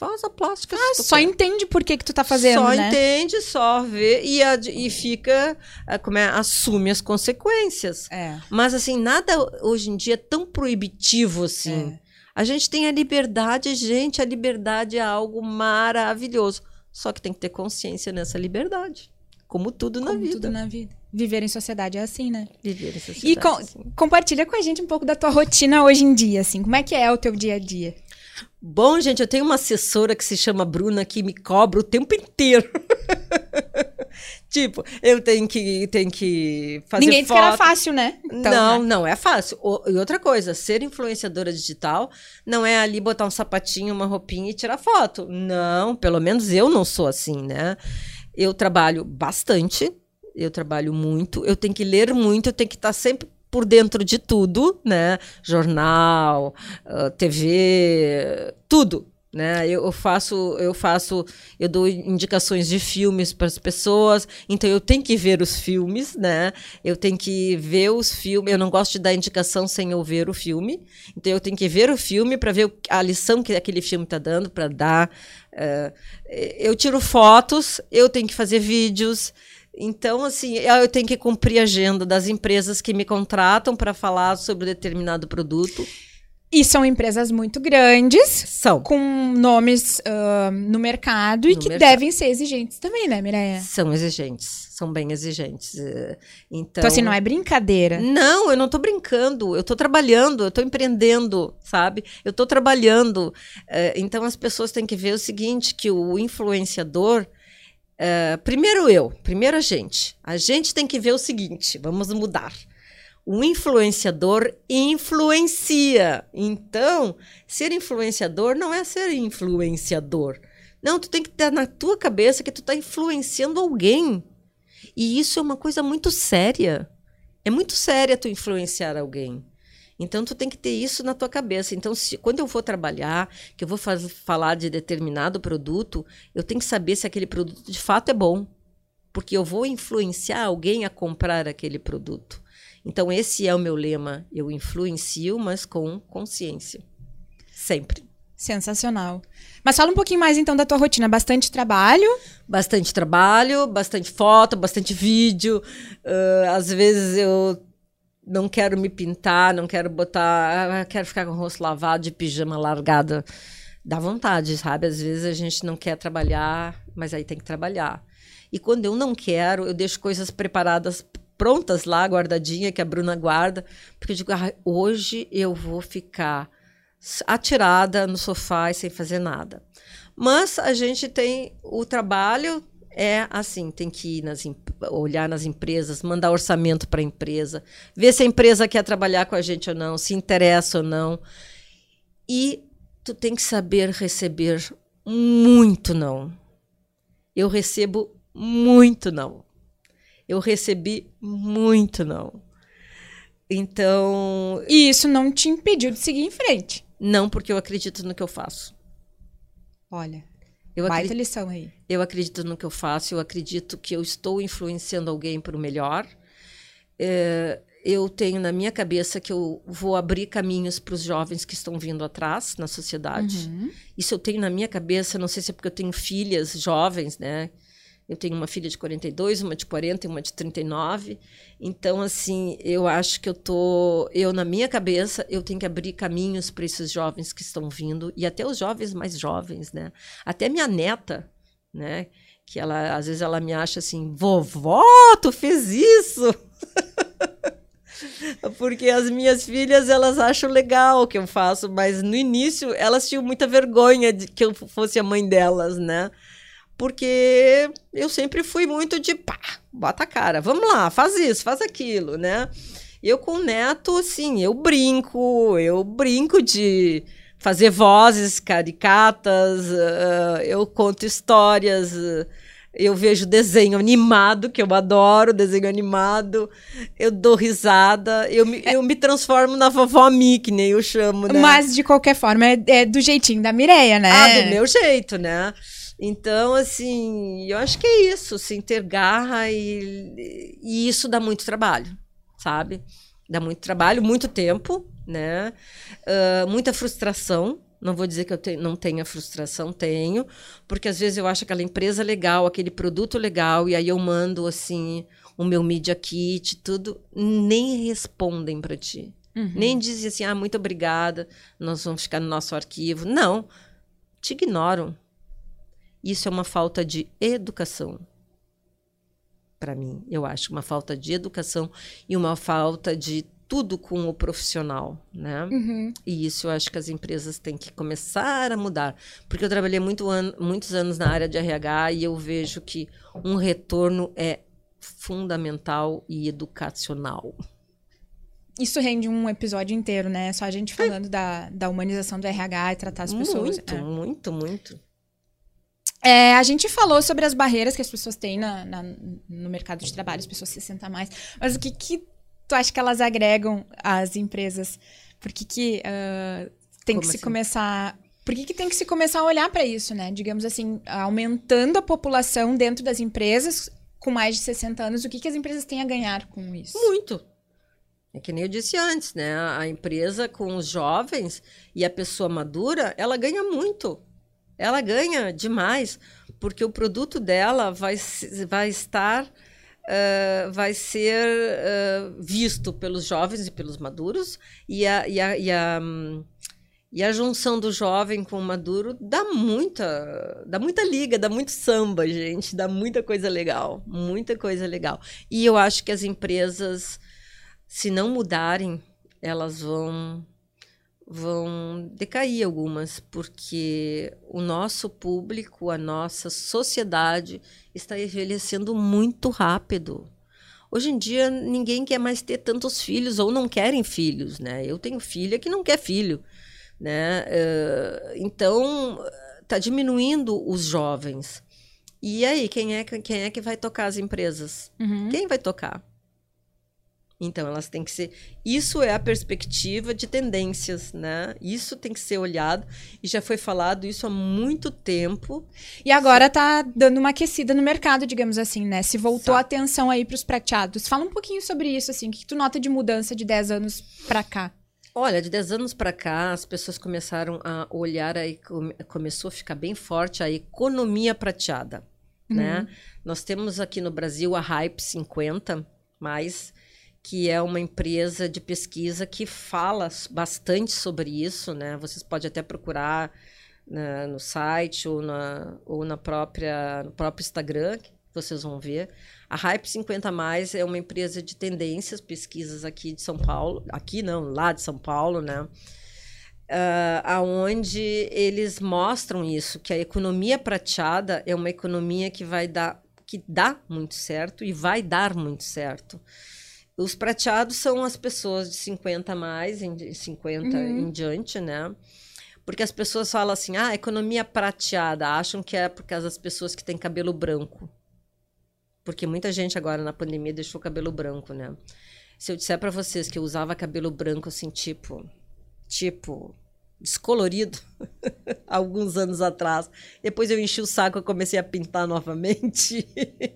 faz a plástica. Ah, só quer. entende por que, que tu tá fazendo, só né? entende, só vê e, e fica, é, como é, assume as consequências. É. Mas assim, nada hoje em dia é tão proibitivo assim. É. A gente tem a liberdade, gente, a liberdade é algo maravilhoso. Só que tem que ter consciência nessa liberdade. Como tudo na Como vida. tudo na vida. Viver em sociedade é assim, né? Viver em sociedade. E com, é assim. compartilha com a gente um pouco da tua rotina hoje em dia, assim. Como é que é o teu dia a dia? Bom, gente, eu tenho uma assessora que se chama Bruna que me cobra o tempo inteiro. tipo, eu tenho que, tenho que fazer Ninguém foto. disse que era fácil, né? Então, não, né? não é fácil. O, e outra coisa, ser influenciadora digital não é ali botar um sapatinho, uma roupinha e tirar foto. Não, pelo menos eu não sou assim, né? Eu trabalho bastante, eu trabalho muito, eu tenho que ler muito, eu tenho que estar sempre por dentro de tudo, né? Jornal, ah, TV, tudo. Né? Eu, faço, eu faço, eu dou indicações de filmes para as pessoas, então eu tenho que ver os filmes, né? Eu tenho que ver os filmes. Eu não gosto de dar indicação sem eu ver o filme, então eu tenho que ver o filme para ver a lição que aquele filme está dando para dar. Uh, eu tiro fotos, eu tenho que fazer vídeos. Então, assim, eu tenho que cumprir a agenda das empresas que me contratam para falar sobre determinado produto. E são empresas muito grandes. São. Com nomes uh, no mercado e no que mercado. devem ser exigentes também, né, Mireia? São exigentes. São bem exigentes. Então, então assim, não é brincadeira. Não, eu não estou brincando. Eu estou trabalhando, eu estou empreendendo, sabe? Eu estou trabalhando. Então, as pessoas têm que ver o seguinte, que o influenciador Uh, primeiro eu, primeiro a gente. A gente tem que ver o seguinte: vamos mudar. O influenciador influencia. Então, ser influenciador não é ser influenciador. Não, tu tem que ter na tua cabeça que tu está influenciando alguém. E isso é uma coisa muito séria. É muito séria tu influenciar alguém. Então tu tem que ter isso na tua cabeça. Então, se, quando eu for trabalhar, que eu vou faz, falar de determinado produto, eu tenho que saber se aquele produto de fato é bom, porque eu vou influenciar alguém a comprar aquele produto. Então esse é o meu lema. Eu influencio, mas com consciência, sempre. Sensacional. Mas fala um pouquinho mais então da tua rotina. Bastante trabalho? Bastante trabalho, bastante foto, bastante vídeo. Uh, às vezes eu não quero me pintar, não quero botar, ah, quero ficar com o rosto lavado, de pijama largada. Dá vontade, sabe? Às vezes a gente não quer trabalhar, mas aí tem que trabalhar. E quando eu não quero, eu deixo coisas preparadas, prontas lá, guardadinha, que a Bruna guarda, porque eu digo, ah, hoje eu vou ficar atirada no sofá e sem fazer nada. Mas a gente tem o trabalho, É assim, tem que ir nas, olhar nas empresas, mandar orçamento para a empresa, ver se a empresa quer trabalhar com a gente ou não, se interessa ou não. E tu tem que saber receber muito não. Eu recebo muito não. Eu recebi muito não. Então. E isso não te impediu de seguir em frente? Não, porque eu acredito no que eu faço. Olha, eu baita acredito, lição aí. Eu acredito no que eu faço, eu acredito que eu estou influenciando alguém para o melhor. É, eu tenho na minha cabeça que eu vou abrir caminhos para os jovens que estão vindo atrás na sociedade. Uhum. Isso eu tenho na minha cabeça, não sei se é porque eu tenho filhas jovens, né? Eu tenho uma filha de 42, uma de 40 e uma de 39. Então, assim, eu acho que eu tô. Eu, na minha cabeça, eu tenho que abrir caminhos para esses jovens que estão vindo, e até os jovens mais jovens, né? Até minha neta, né? Que ela, às vezes, ela me acha assim, vovó, tu fez isso! Porque as minhas filhas, elas acham legal o que eu faço, mas no início elas tinham muita vergonha de que eu fosse a mãe delas, né? Porque eu sempre fui muito de pá, bota a cara, vamos lá, faz isso, faz aquilo, né? Eu com o neto, assim, eu brinco, eu brinco de fazer vozes caricatas, uh, eu conto histórias, uh, eu vejo desenho animado, que eu adoro desenho animado, eu dou risada, eu me, é. eu me transformo na vovó Mi, que nem eu chamo, né? Mas, de qualquer forma, é, é do jeitinho da Mireia, né? Ah, do meu jeito, né? Então, assim, eu acho que é isso, assim, ter garra e, e isso dá muito trabalho, sabe? Dá muito trabalho, muito tempo, né? Uh, muita frustração. Não vou dizer que eu te, não tenha frustração, tenho, porque às vezes eu acho aquela empresa legal, aquele produto legal, e aí eu mando, assim, o meu Media Kit, tudo, nem respondem para ti. Uhum. Nem dizem assim, ah, muito obrigada, nós vamos ficar no nosso arquivo. Não, te ignoram isso é uma falta de educação. Para mim, eu acho uma falta de educação e uma falta de tudo com o profissional, né? Uhum. E isso eu acho que as empresas têm que começar a mudar, porque eu trabalhei muito an muitos anos na área de RH e eu vejo que um retorno é fundamental e educacional. Isso rende um episódio inteiro, né? Só a gente falando é. da, da humanização do RH e tratar as pessoas. Muito, é. muito, muito. É, a gente falou sobre as barreiras que as pessoas têm na, na, no mercado de trabalho, as pessoas se sentam mais. Mas o que, que tu acha que elas agregam às empresas? Por que, que uh, tem Como que assim? se começar. Por que, que tem que se começar a olhar para isso, né? Digamos assim, aumentando a população dentro das empresas com mais de 60 anos, o que, que as empresas têm a ganhar com isso? Muito. É que nem eu disse antes, né? A empresa com os jovens e a pessoa madura, ela ganha muito ela ganha demais, porque o produto dela vai, vai estar. Uh, vai ser uh, visto pelos jovens e pelos maduros, e a, e, a, e, a, e a junção do jovem com o maduro dá muita, dá muita liga, dá muito samba, gente, dá muita coisa legal, muita coisa legal. E eu acho que as empresas, se não mudarem, elas vão vão decair algumas, porque o nosso público, a nossa sociedade está envelhecendo muito rápido. Hoje em dia, ninguém quer mais ter tantos filhos ou não querem filhos, né? Eu tenho filha que não quer filho, né? Uh, então, está diminuindo os jovens. E aí, quem é, quem é que vai tocar as empresas? Uhum. Quem vai tocar? Então, elas têm que ser. Isso é a perspectiva de tendências, né? Isso tem que ser olhado. E já foi falado isso há muito tempo. E agora está dando uma aquecida no mercado, digamos assim, né? Se voltou a atenção aí para os prateados. Fala um pouquinho sobre isso, assim. O que tu nota de mudança de 10 anos para cá? Olha, de 10 anos para cá, as pessoas começaram a olhar aí, começou a ficar bem forte a economia prateada, né? uhum. né? Nós temos aqui no Brasil a Hype 50, mais que é uma empresa de pesquisa que fala bastante sobre isso, né? Vocês podem até procurar né, no site ou na, ou na própria, no próprio Instagram, que vocês vão ver. A Hype 50 Mais é uma empresa de tendências, pesquisas aqui de São Paulo, aqui não, lá de São Paulo, né? Uh, aonde eles mostram isso, que a economia prateada é uma economia que vai dar que dá muito certo e vai dar muito certo. Os prateados são as pessoas de 50 a mais, em 50 uhum. em diante, né? Porque as pessoas falam assim, ah, economia prateada, acham que é por causa das pessoas que têm cabelo branco. Porque muita gente agora na pandemia deixou cabelo branco, né? Se eu disser para vocês que eu usava cabelo branco assim, tipo, tipo, descolorido alguns anos atrás. Depois eu enchi o saco e comecei a pintar novamente.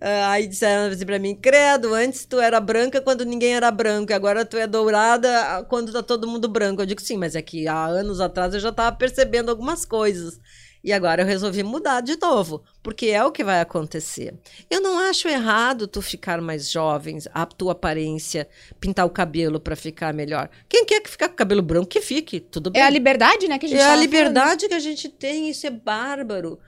Ah, aí disseram assim pra mim: Credo, antes tu era branca quando ninguém era branco, agora tu é dourada quando tá todo mundo branco. Eu digo sim, mas é que há anos atrás eu já tava percebendo algumas coisas. E agora eu resolvi mudar de novo, porque é o que vai acontecer. Eu não acho errado tu ficar mais jovem, a tua aparência, pintar o cabelo para ficar melhor. Quem quer que ficar com cabelo branco, que fique, tudo bem. É a liberdade, né, que a gente É a liberdade falando. que a gente tem, isso é bárbaro.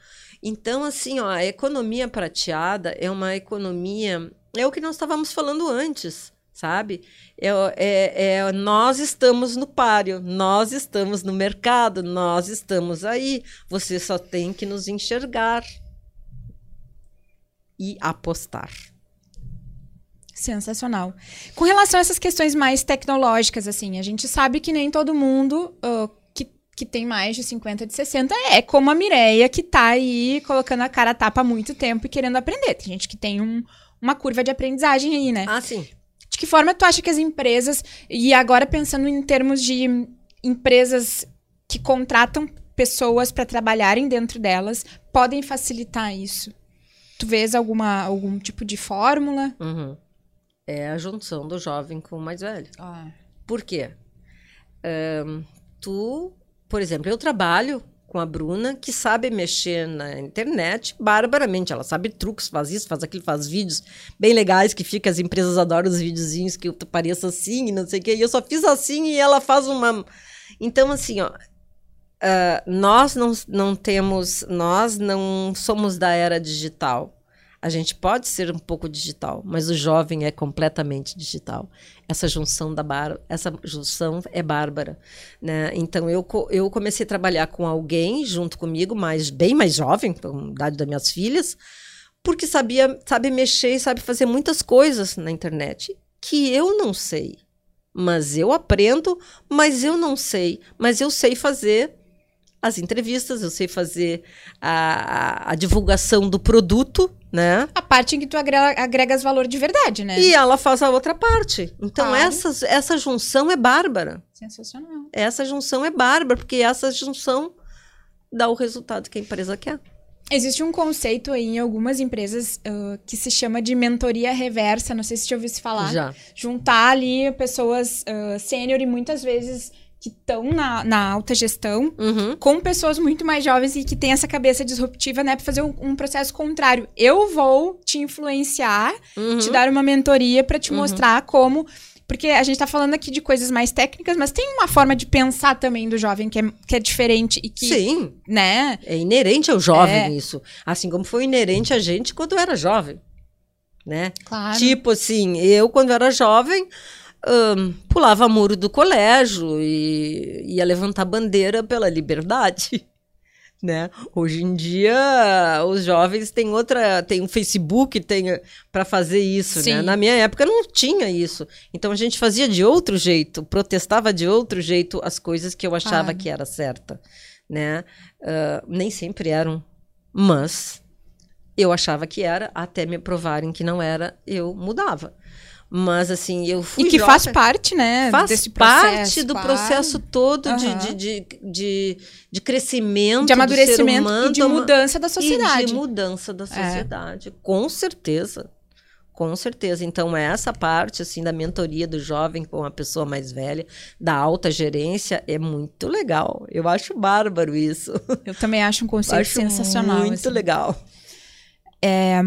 Então, assim, ó, a economia prateada é uma economia. É o que nós estávamos falando antes sabe? É, é, é, nós estamos no páreo, nós estamos no mercado, nós estamos aí. Você só tem que nos enxergar e apostar. Sensacional. Com relação a essas questões mais tecnológicas, assim, a gente sabe que nem todo mundo uh, que, que tem mais de 50, de 60 é como a Mireia, que está aí colocando a cara a tapa há muito tempo e querendo aprender. Tem gente que tem um, uma curva de aprendizagem aí, né? Ah, sim. De que forma tu acha que as empresas, e agora pensando em termos de empresas que contratam pessoas para trabalharem dentro delas, podem facilitar isso? Tu vês alguma, algum tipo de fórmula? Uhum. É a junção do jovem com o mais velho. Ah. Por quê? Um, tu, por exemplo, eu trabalho com a Bruna, que sabe mexer na internet barbaramente. Ela sabe truques, faz isso, faz aquilo, faz vídeos bem legais que fica. As empresas adoram os videozinhos que eu pareço assim e não sei o quê. E eu só fiz assim e ela faz uma. Então, assim, ó. Uh, nós não, não temos. Nós não somos da era digital. A gente pode ser um pouco digital, mas o jovem é completamente digital. Essa junção da bar, essa junção é bárbara, né? Então eu, eu comecei a trabalhar com alguém junto comigo, mas bem mais jovem, com a idade das minhas filhas, porque sabia, sabe mexer e sabe fazer muitas coisas na internet que eu não sei. Mas eu aprendo, mas eu não sei, mas eu sei fazer as entrevistas, eu sei fazer a, a, a divulgação do produto, né? A parte em que tu agrega, agregas valor de verdade, né? E ela faz a outra parte. Então, claro. essa, essa junção é bárbara. Sensacional. Essa junção é bárbara, porque essa junção dá o resultado que a empresa quer. Existe um conceito aí em algumas empresas uh, que se chama de mentoria reversa. Não sei se já ouviu se falar. Já. Juntar ali pessoas uh, sênior e muitas vezes que estão na, na alta gestão uhum. com pessoas muito mais jovens e que têm essa cabeça disruptiva, né? Para fazer um, um, processo contrário. Eu vou te influenciar, uhum. te dar uma mentoria para te uhum. mostrar como. Porque a gente está falando aqui de coisas mais técnicas, mas tem uma forma de pensar também do jovem que é, que é diferente e que. Sim. Né? É inerente ao jovem é. isso. Assim como foi inerente a gente quando era jovem. Né? Claro. Tipo assim, eu, quando era jovem um, pulava muro do colégio e ia levantar bandeira pela liberdade. Né? Hoje em dia os jovens têm outra, tem um Facebook, tem para fazer isso, né? Na minha época não tinha isso. Então a gente fazia de outro jeito, protestava de outro jeito as coisas que eu achava ah. que era certa, né? Uh, nem sempre eram, mas eu achava que era, até me provarem que não era, eu mudava. Mas assim, eu fui. E que faz parte, né? Faz desse processo, parte do claro. processo todo uhum. de, de, de, de, crescimento. De amadurecimento humano, e de mudança da sociedade. E de mudança da é. sociedade. É. Com certeza. Com certeza. Então, essa parte, assim, da mentoria do jovem com a pessoa mais velha, da alta gerência, é muito legal. Eu acho bárbaro isso. Eu também acho um conceito acho sensacional. Muito assim. legal. É,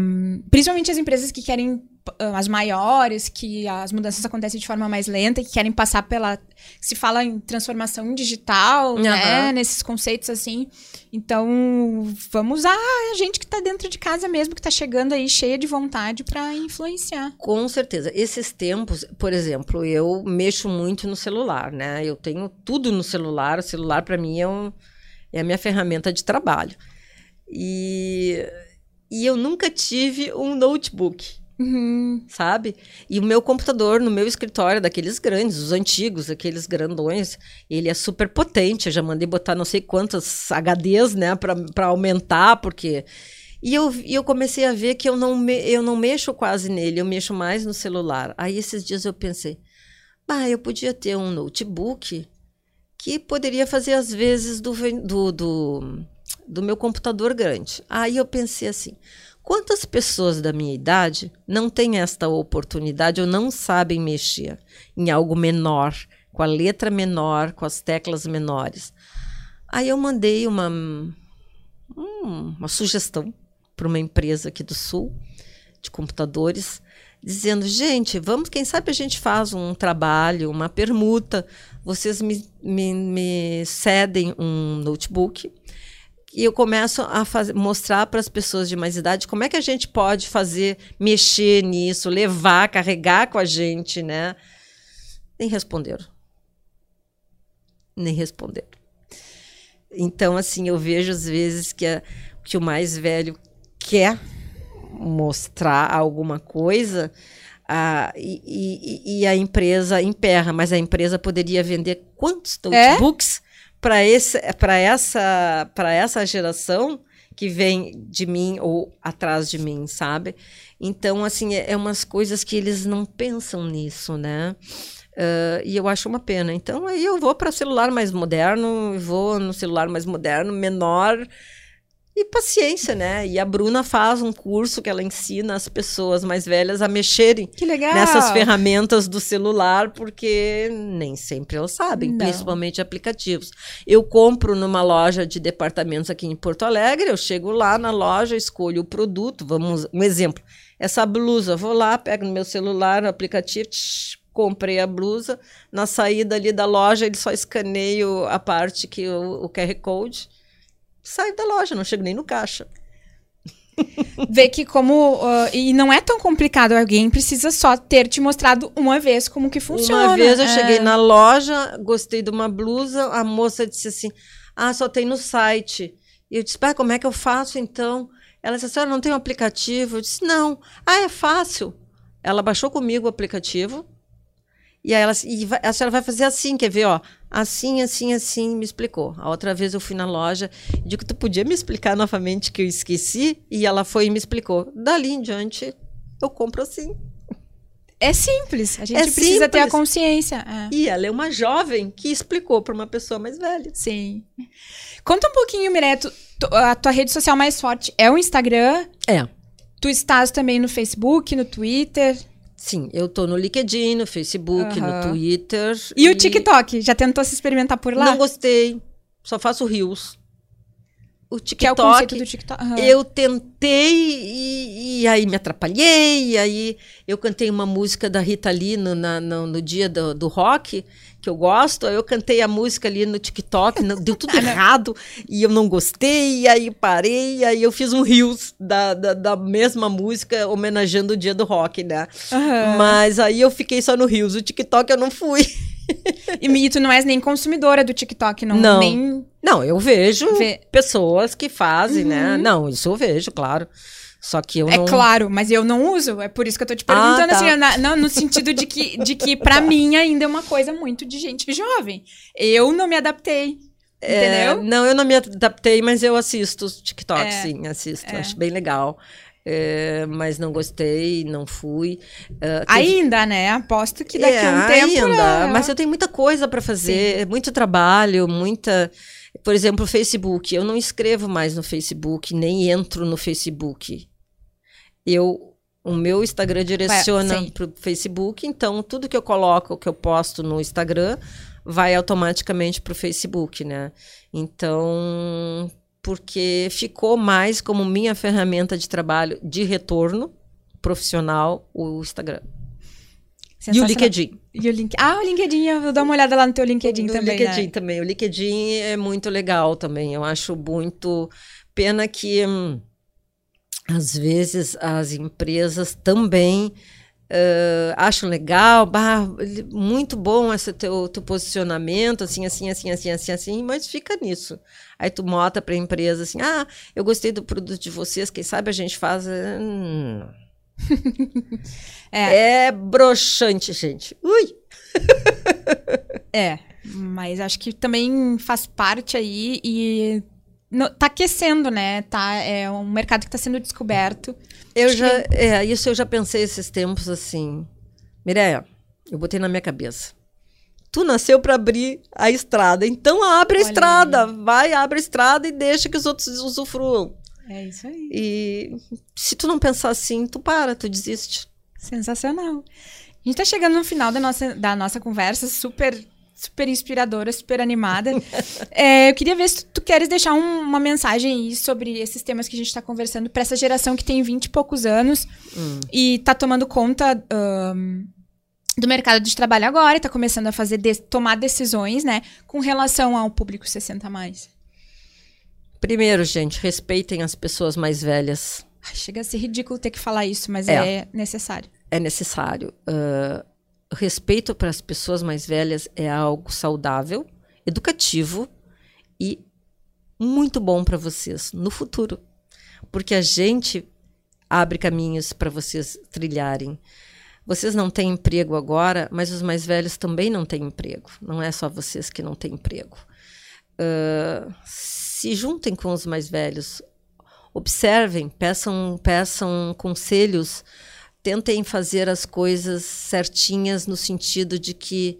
principalmente as empresas que querem ah, as maiores, que as mudanças acontecem de forma mais lenta, que querem passar pela. Se fala em transformação digital, uhum. né? Nesses conceitos assim. Então, vamos usar a gente que está dentro de casa mesmo, que está chegando aí cheia de vontade para influenciar. Com certeza. Esses tempos, por exemplo, eu mexo muito no celular, né? Eu tenho tudo no celular. O celular, para mim, é, um, é a minha ferramenta de trabalho. E e eu nunca tive um notebook. Uhum. Sabe? E o meu computador no meu escritório, daqueles grandes, os antigos, aqueles grandões, ele é super potente. Eu já mandei botar não sei quantos HDs, né, para aumentar, porque. E eu, e eu comecei a ver que eu não, me, eu não mexo quase nele, eu mexo mais no celular. Aí esses dias eu pensei, bah, eu podia ter um notebook que poderia fazer as vezes do, do, do, do meu computador grande. Aí eu pensei assim, quantas pessoas da minha idade não têm esta oportunidade ou não sabem mexer em algo menor, com a letra menor, com as teclas menores? Aí eu mandei uma, hum, uma sugestão para uma empresa aqui do Sul de computadores, dizendo: gente, vamos, quem sabe a gente faz um trabalho, uma permuta, vocês me, me, me cedem um notebook e eu começo a fazer, mostrar para as pessoas de mais idade como é que a gente pode fazer, mexer nisso, levar, carregar com a gente, né? Nem responderam. Nem responderam. Então, assim, eu vejo às vezes que, a, que o mais velho quer mostrar alguma coisa a, e, e, e, a empresa emperra, mas a empresa poderia vender quantos é? notebooks é? Para essa, essa geração que vem de mim ou atrás de mim, sabe? Então, assim, é, é umas coisas que eles não pensam nisso, né? Uh, e eu acho uma pena. Então, aí eu vou para celular mais moderno, vou no celular mais moderno, menor, e paciência, né? E a Bruna faz um curso que ela ensina as pessoas mais velhas a mexerem nessas ferramentas do celular, porque nem sempre elas sabem, Não. principalmente aplicativos. Eu compro numa loja de departamentos aqui em Porto Alegre, eu chego lá na loja, escolho o produto, vamos, um exemplo, essa blusa, vou lá, pego no meu celular, no aplicativo, tsh, comprei a blusa, na saída ali da loja ele só escaneia a parte que o, o QR Code saio da loja, não chego nem no caixa. Ver que como. Uh, e não é tão complicado, alguém precisa só ter te mostrado uma vez como que funciona. Uma vez eu é. cheguei na loja, gostei de uma blusa, a moça disse assim: Ah, só tem no site. E eu disse: Ah, como é que eu faço então? Ela disse: A senhora não tem um aplicativo? Eu disse: Não. Ah, é fácil. Ela baixou comigo o aplicativo. E aí ela, e a senhora vai fazer assim, quer ver, ó? Assim, assim, assim, me explicou. A outra vez eu fui na loja e digo, tu podia me explicar novamente que eu esqueci? E ela foi e me explicou. Dali em diante, eu compro assim. É simples, a gente é precisa simples. ter a consciência. É. E ela é uma jovem que explicou para uma pessoa mais velha. Sim. Conta um pouquinho, Mireto, a tua rede social mais forte é o Instagram? É. Tu estás também no Facebook, no Twitter? Sim, eu tô no LinkedIn, no Facebook, uhum. no Twitter. E, e, o TikTok? Já tentou se experimentar por lá? Não gostei. Só faço rios. O TikTok. É o TikTok. Uhum. Eu tentei e, e, aí me atrapalhei. E aí eu cantei uma música da Rita Lee no, na, no, no dia do, do rock que eu gosto. Aí eu cantei a música ali no TikTok, não, deu tudo errado e eu não gostei. E aí parei, e aí eu fiz um rios da, da, da, mesma música homenageando o dia do rock, né? Uhum. Mas aí eu fiquei só no rios. O TikTok eu não fui. E tu não és nem consumidora do TikTok, não? Não, nem... não eu vejo Vê. pessoas que fazem, né? uhum. né? Não, isso eu vejo, claro. Só que eu é não... claro, mas eu não uso. É por isso que eu tô te perguntando, ah, tá. assim, na, não, no sentido de que, de que para mim ainda é uma coisa muito de gente jovem. Eu não me adaptei. É, entendeu? Não, eu não me adaptei, mas eu assisto TikTok, é, sim, assisto. É. Acho bem legal. É, mas não gostei, não fui. Uh, ainda, né? Aposto que daqui a um é, tempo. Ainda, mas eu tenho muita coisa para fazer, sim. muito trabalho, muita. Por exemplo, o Facebook. Eu não escrevo mais no Facebook, nem entro no Facebook eu o meu Instagram direciona para o Facebook, então tudo que eu coloco, que eu posto no Instagram, vai automaticamente para o Facebook, né? Então, porque ficou mais como minha ferramenta de trabalho de retorno profissional o Instagram. E o LinkedIn. E o link... Ah, o LinkedIn, eu vou dar uma olhada lá no teu LinkedIn o também. O LinkedIn né? também. O LinkedIn é muito legal também. Eu acho muito. Pena que. Hum, às vezes as empresas também Uh, acham legal, bah, muito bom esse teu, teu posicionamento, assim, assim, assim, assim, assim, assim, mas fica nisso. Aí tu mota para a empresa assim, ah, eu gostei do produto de vocês, quem sabe a gente faz. Hum. é. é broxante, gente. Ui! é, mas acho que também faz parte aí e no, tá aquecendo, né? Tá, é um mercado que está sendo descoberto. Eu Acho já, que... é, isso eu já pensei esses tempos assim. Mireia, eu botei na minha cabeça. Tu nasceu para abrir a estrada, então abre a Olha estrada, aí. vai, abre a estrada e deixa que os outros usufruam. É isso aí. E se tu não pensar assim, tu para, tu desiste. Sensacional. A gente tá chegando no final da nossa, da nossa conversa, super super inspiradora, super animada. é, eu queria ver se tu, queres deixar um, uma mensagem aí sobre esses temas que a gente está conversando para essa geração que tem 20 e poucos anos hum. e está tomando conta um, do mercado de trabalho agora e está começando a fazer de, tomar decisões, né, com relação ao público 60 mais. Primeiro, gente, respeitem as pessoas mais velhas. Ai, chega a ser ridículo ter que falar isso, mas é, é necessário. É necessário. Uh, respeito para as pessoas mais velhas é algo saudável, educativo e muito bom para vocês no futuro. Porque a gente abre caminhos para vocês trilharem. Vocês não têm emprego agora, mas os mais velhos também não têm emprego. Não é só vocês que não têm emprego. Uh, se juntem com os mais velhos, observem, peçam, peçam conselhos tentem fazer as coisas certinhas no sentido de que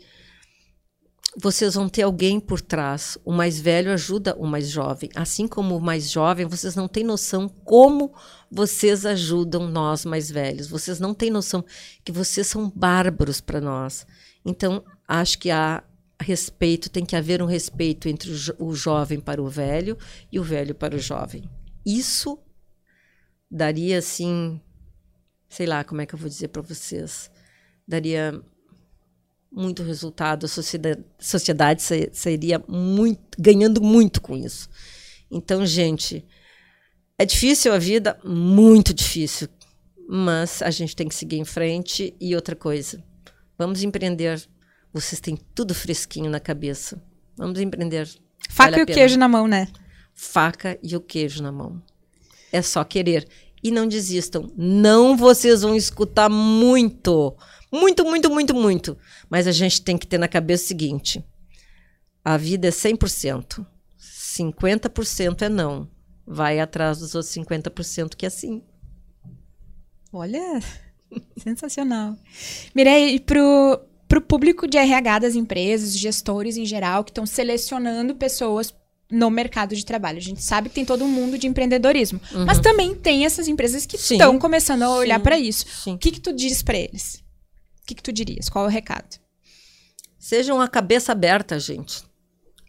vocês vão ter alguém por trás. O mais velho ajuda o mais jovem. Assim como o mais jovem, vocês não têm noção como vocês ajudam nós mais velhos. Vocês não têm noção que vocês são bárbaros para nós. Então, acho que há respeito, tem que haver um respeito entre o, jo o jovem para o velho e o velho para o jovem. Isso daria assim sei lá como é que eu vou dizer para vocês, daria muito resultado, a sociedade, sociedade seria muito, ganhando muito com isso. Então, gente, é difícil a vida, muito difícil, mas a gente tem que seguir em frente. E outra coisa, vamos empreender. Vocês têm tudo fresquinho na cabeça. Vamos empreender. Faca vale e o queijo na mão, né? Faca e o queijo na mão. É só querer e não desistam. Não vocês vão escutar muito, muito, muito, muito, muito. Mas a gente tem que ter na cabeça o seguinte: a vida é 100%. 50% é não. Vai atrás dos outros 50% que é sim. Olha, sensacional. Mirei, e pro, pro público de RH das empresas, gestores em geral, que estão selecionando pessoas no mercado de trabalho. A gente sabe que tem todo um mundo de empreendedorismo, uhum. mas também tem essas empresas que estão começando a olhar para isso. Sim. O que, que tu diz para eles? O que, que tu dirias? Qual é o recado? Sejam a cabeça aberta, gente.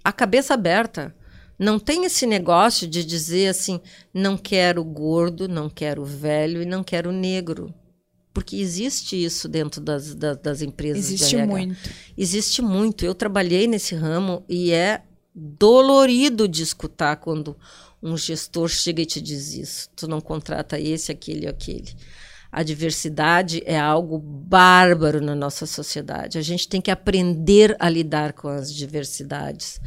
A cabeça aberta. Não tem esse negócio de dizer assim, não quero gordo, não quero velho e não quero negro. Porque existe isso dentro das, das, das empresas. Existe muito. Existe muito. Eu trabalhei nesse ramo e é dolorido de escutar quando um gestor chega e te diz isso. Tu não contrata esse, aquele aquele. A diversidade é algo bárbaro na nossa sociedade. A gente tem que aprender a lidar com as diversidades.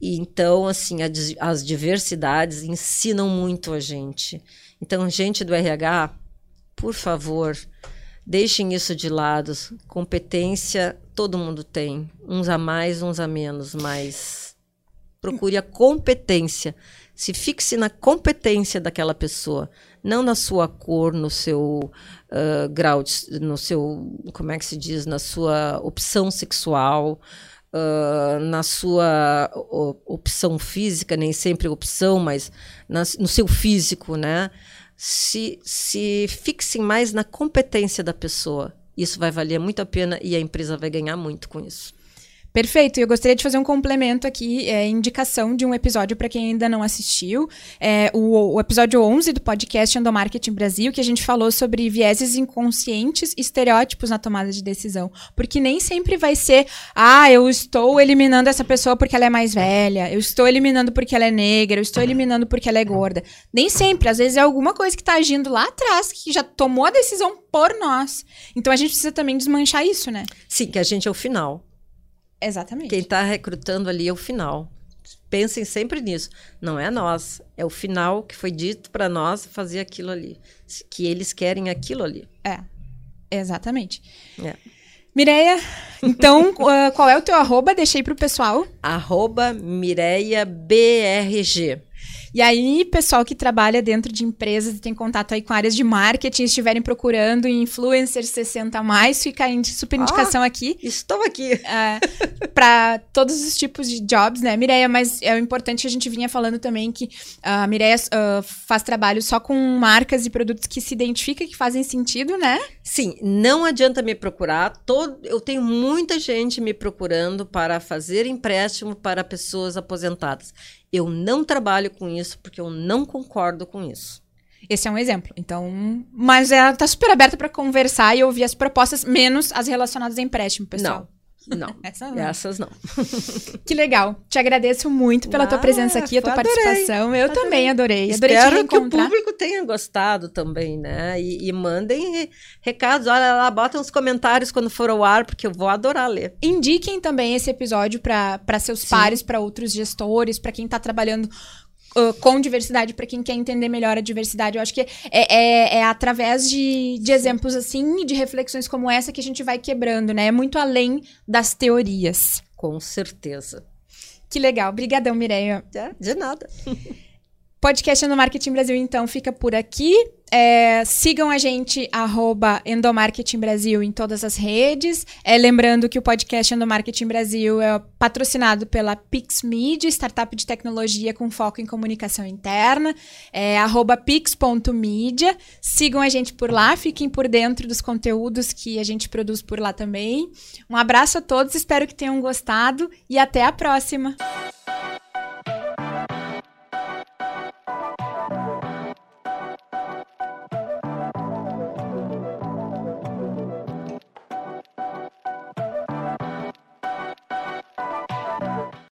E então, assim, a, as diversidades ensinam muito a gente. Então, gente do RH, por favor, deixem isso de lado. Competência todo mundo tem, uns a mais, uns a menos, mas Procure a competência. Se fixe na competência daquela pessoa, não na sua cor, no seu uh, grau, de, no seu, como é que se diz, na sua opção sexual, uh, na sua opção física, nem sempre opção, mas na, no seu físico, né? Se, se fixem mais na competência da pessoa. Isso vai valer muito a pena e a empresa vai ganhar muito com isso. Perfeito. Eu gostaria de fazer um complemento aqui, é, indicação de um episódio para quem ainda não assistiu. É, o, o, episódio 11 do podcast Endomarketing Brasil, que a gente falou sobre vieses inconscientes e estereótipos na tomada de decisão. Porque nem sempre vai ser, ah, eu estou eliminando essa pessoa porque ela é mais velha, eu estou eliminando porque ela é negra, eu estou eliminando porque ela é gorda. Nem sempre. Às vezes é alguma coisa que está agindo lá atrás, que já tomou a decisão por nós. Então a gente precisa também desmanchar isso, né? Sim, que a gente é o final. Exatamente. Quem está recrutando ali é o final. Pensem sempre nisso. Não é nós, é o final que foi dito para nós fazer aquilo ali. Que eles querem aquilo ali. É, exatamente. É. Mireia, então, uh, qual é o teu arroba? Deixei para o pessoal. Arroba Mireia BRG. E aí, pessoal que trabalha dentro de empresas e tem contato aí com áreas de marketing, estiverem procurando influencers 60 a mais, fica aí super indicação ah, aqui. Estou aqui. É, para todos os tipos de jobs, né, Mireia? Mas é importante a gente vinha falando também que a Mireia uh, faz trabalho só com marcas e produtos que se identificam, que fazem sentido, né? Sim, não adianta me procurar. Todo, eu tenho muita gente me procurando para fazer empréstimo para pessoas aposentadas. Eu não trabalho com isso porque eu não concordo com isso. Esse é um exemplo. Então, mas ela tá super aberta para conversar e ouvir as propostas, menos as relacionadas a empréstimo, pessoal. Não. Não, Essa não. essas não. que legal. Te agradeço muito pela ah, tua presença aqui, a tua adorei, participação. Eu adorei. também adorei. adorei Espero que o público tenha gostado também, né? E, e, mandem recados. Olha lá, botem uns comentários quando for ao ar, porque eu vou adorar ler. Indiquem também esse episódio para seus Sim. pares, para outros gestores, para quem está trabalhando Uh, com diversidade para quem quer entender melhor a diversidade. Eu acho que é, é, é através de, de exemplos assim, de reflexões como essa que a gente vai quebrando, né? É muito além das teorias. Com certeza. Que legal. Obrigadão, Mireia. De nada. Podcast no Marketing Brasil, então, fica por aqui. É, sigam a gente, arroba Endomarketing Brasil, em todas as redes. É, lembrando que o podcast Endomarketing Brasil é patrocinado pela PixMedia, startup de tecnologia com foco em comunicação interna. É, arroba pix.media. Sigam a gente por lá, fiquem por dentro dos conteúdos que a gente produz por lá também. Um abraço a todos, espero que tenham gostado e até a próxima!